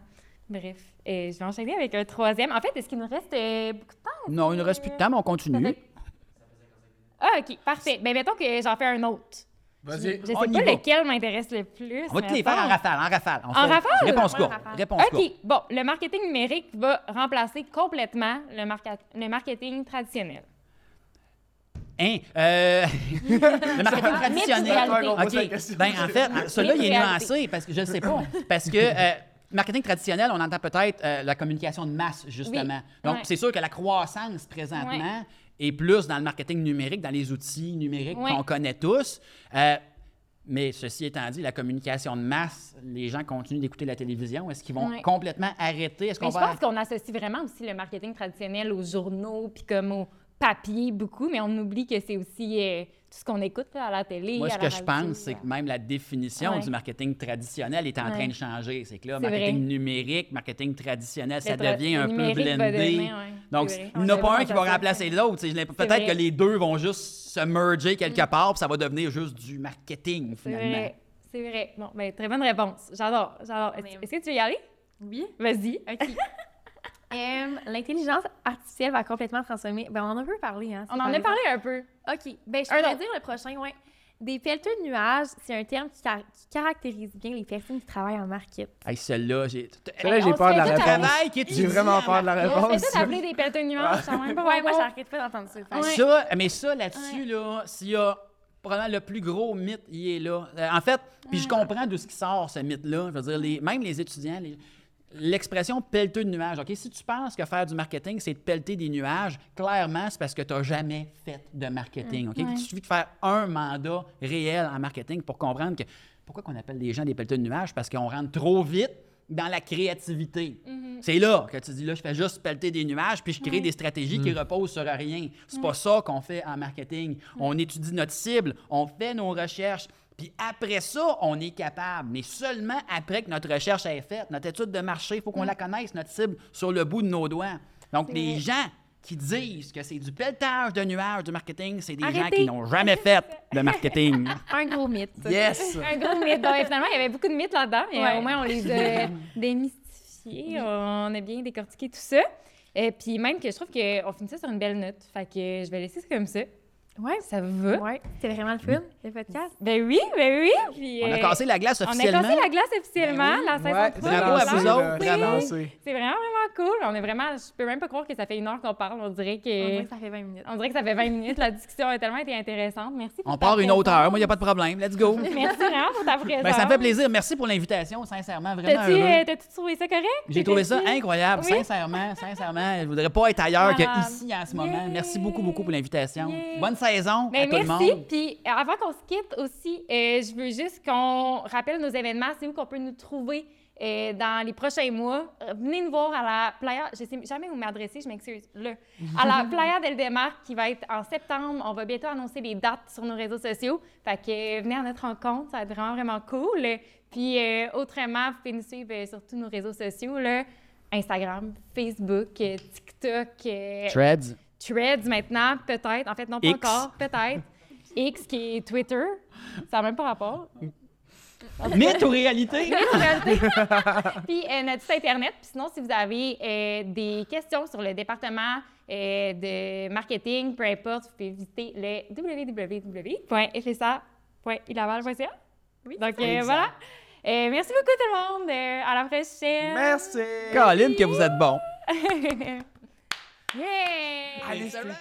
Bref, et je vais enchaîner avec un troisième. En fait, est-ce qu'il nous reste euh, beaucoup de temps? Non, il ne reste plus de temps, mais on continue. Ah, OK, parfait. Ben, mettons que j'en fais un autre. Vas-y. Je sais On pas lequel m'intéresse le plus. On va te mais les faire en rafale, en rafale. On En fait- rafale? Réponse Ouais, courte. en rafale. Réponse courte. OK, bon, le marketing numérique va remplacer complètement le, marca- le marketing traditionnel. Hein? Euh, le marketing traditionnel. OK. Ben, en fait, celui-là, il est nuancé parce que je ne sais pas. Parce que euh, marketing traditionnel, on entend peut-être euh, la communication de masse, justement. Oui. Donc, Ouais. c'est sûr que la croissance présentement est plus dans le marketing numérique, dans les outils numériques Ouais. qu'on connaît tous. Euh, mais ceci étant dit, la communication de masse, les gens continuent d'écouter la télévision. Est-ce qu'ils vont complètement arrêter? Est-ce qu'on Mais je va... pense qu'on associe vraiment aussi le marketing traditionnel aux journaux puis comme au papier beaucoup, mais on oublie que c'est aussi euh, tout ce qu'on écoute là, à la télé. Moi, à ce la que je pense, c'est euh. que même la définition Ouais. du marketing traditionnel est en train de changer. C'est que là, marketing vrai. numérique, marketing traditionnel, ça devient un peu blendé. devenir, ouais, Donc, il n'y en a pas un qui va remplacer l'autre. Peut-être. Mm. que les deux vont juste se merger quelque part, puis ça va devenir juste du marketing, C'est finalement. vrai. C'est vrai. Bon, ben, très bonne réponse. J'adore. J'adore. Est-ce que tu veux y aller? Oui. Vas-y. OK. Euh, L'intelligence artificielle va complètement transformer. Ben, on en a un peu parlé, hein. On en a parlé un peu. OK. Ben, je pourrais dire le prochain, ouais. Des pelleteux de nuages, c'est un terme qui, car- qui caractérise bien les personnes qui travaillent en market. Hey, celle-là, j'ai. Celle-là, j'ai peur de la réponse. travail qui est J'ai vraiment peur de la On se réponse. fait des pelleteux de nuages. Même pas Ouais, moi, j'arrête pas d'entendre ça. Ouais. Ça, mais ça, là-dessus, là, s'il y a probablement le plus gros mythe, il est là. Euh, en fait, puis je comprends d'où ce qui sort, ce mythe-là. Je veux dire, les- même les étudiants, les- l'expression pelleteux de nuages, OK? Si tu penses que faire du marketing, c'est de pelleter des nuages, clairement, c'est parce que tu n'as jamais fait de marketing, OK? Il suffit de faire un mandat réel en marketing pour comprendre que pourquoi qu'on appelle les gens des pelleteux de nuages? Parce qu'on rentre trop vite dans la créativité. C'est là que tu dis, là, je fais juste pelleter des nuages, puis je crée des stratégies qui reposent sur rien. C'est pas ça qu'on fait en marketing. On étudie notre cible, on fait nos recherches, puis après ça, on est capable. Mais seulement après que notre recherche est faite, notre étude de marché, il faut qu'on la connaisse, notre cible, sur le bout de nos doigts. Donc, les gens qui disent que c'est du pelletage de nuages du marketing, c'est des gens qui n'ont jamais fait de marketing. Un gros mythe. yes! Un gros mythe. Donc, finalement, il y avait beaucoup de mythes là-dedans, mais Ouais. au moins, on les a démystifiés. On a bien décortiqué tout ça. Et puis même que je trouve qu'on finit ça sur une belle note. Fait que je vais laisser ça comme ça. Ouais. Ça va? Ouais. C'était vraiment le fun, le podcast. Ben oui, ben oui. Puis, On a euh, cassé la glace on a officiellement. cassé la glace officiellement, la saison Ouais, 3. Bravo à vous autres. C'est vraiment, vraiment cool. On est vraiment... Je peux même pas croire que ça fait une heure qu'on parle. On dirait On dirait que... que ça fait 20 minutes. On dirait que ça fait 20 minutes. La discussion a tellement été intéressante. Merci pour On ta part une autre heure. Moi, il n'y a pas de problème. Let's go. Merci vraiment pour ta présence. Ben, ça me fait plaisir. Merci pour l'invitation, sincèrement, vraiment T'as-tu euh, trouvé ça correct? J'ai trouvé ça incroyable, Oui. sincèrement, sincèrement. Je voudrais pas être ailleurs qu'ici en ce moment. Merci beaucoup, beaucoup pour l'invitation. Bonne saison À tout le merci. Puis euh, avant qu'on se quitte aussi, euh, je veux juste qu'on rappelle nos événements. C'est où qu'on peut nous trouver euh, dans les prochains mois. Venez nous voir à la Playa. Je sais jamais où m'adresser, je m'excuse. Là. À la Playa del Demar qui va être en septembre. On va bientôt annoncer les dates sur nos réseaux sociaux. Fait que euh, venez à notre rencontre. Ça va être vraiment, vraiment cool. Puis autrement, vous pouvez nous suivre sur tous nos réseaux sociaux. Là. Instagram, Facebook, TikTok. Treads. Threads maintenant, peut-être. En fait, non pas X. encore, peut-être. X qui est Twitter. Ça n'a même pas rapport. Mythe ou réalité? En réalité? Puis euh, notre site Internet. Puis sinon, si vous avez euh, des questions sur le département euh, de marketing, peu importe, vous pouvez visiter le www.fsa.ilaval.ca. Oui. Donc euh, voilà. Merci beaucoup tout le monde. Euh, à la prochaine. Merci. Caroline, que vous êtes bon. yeah! Allez, salut.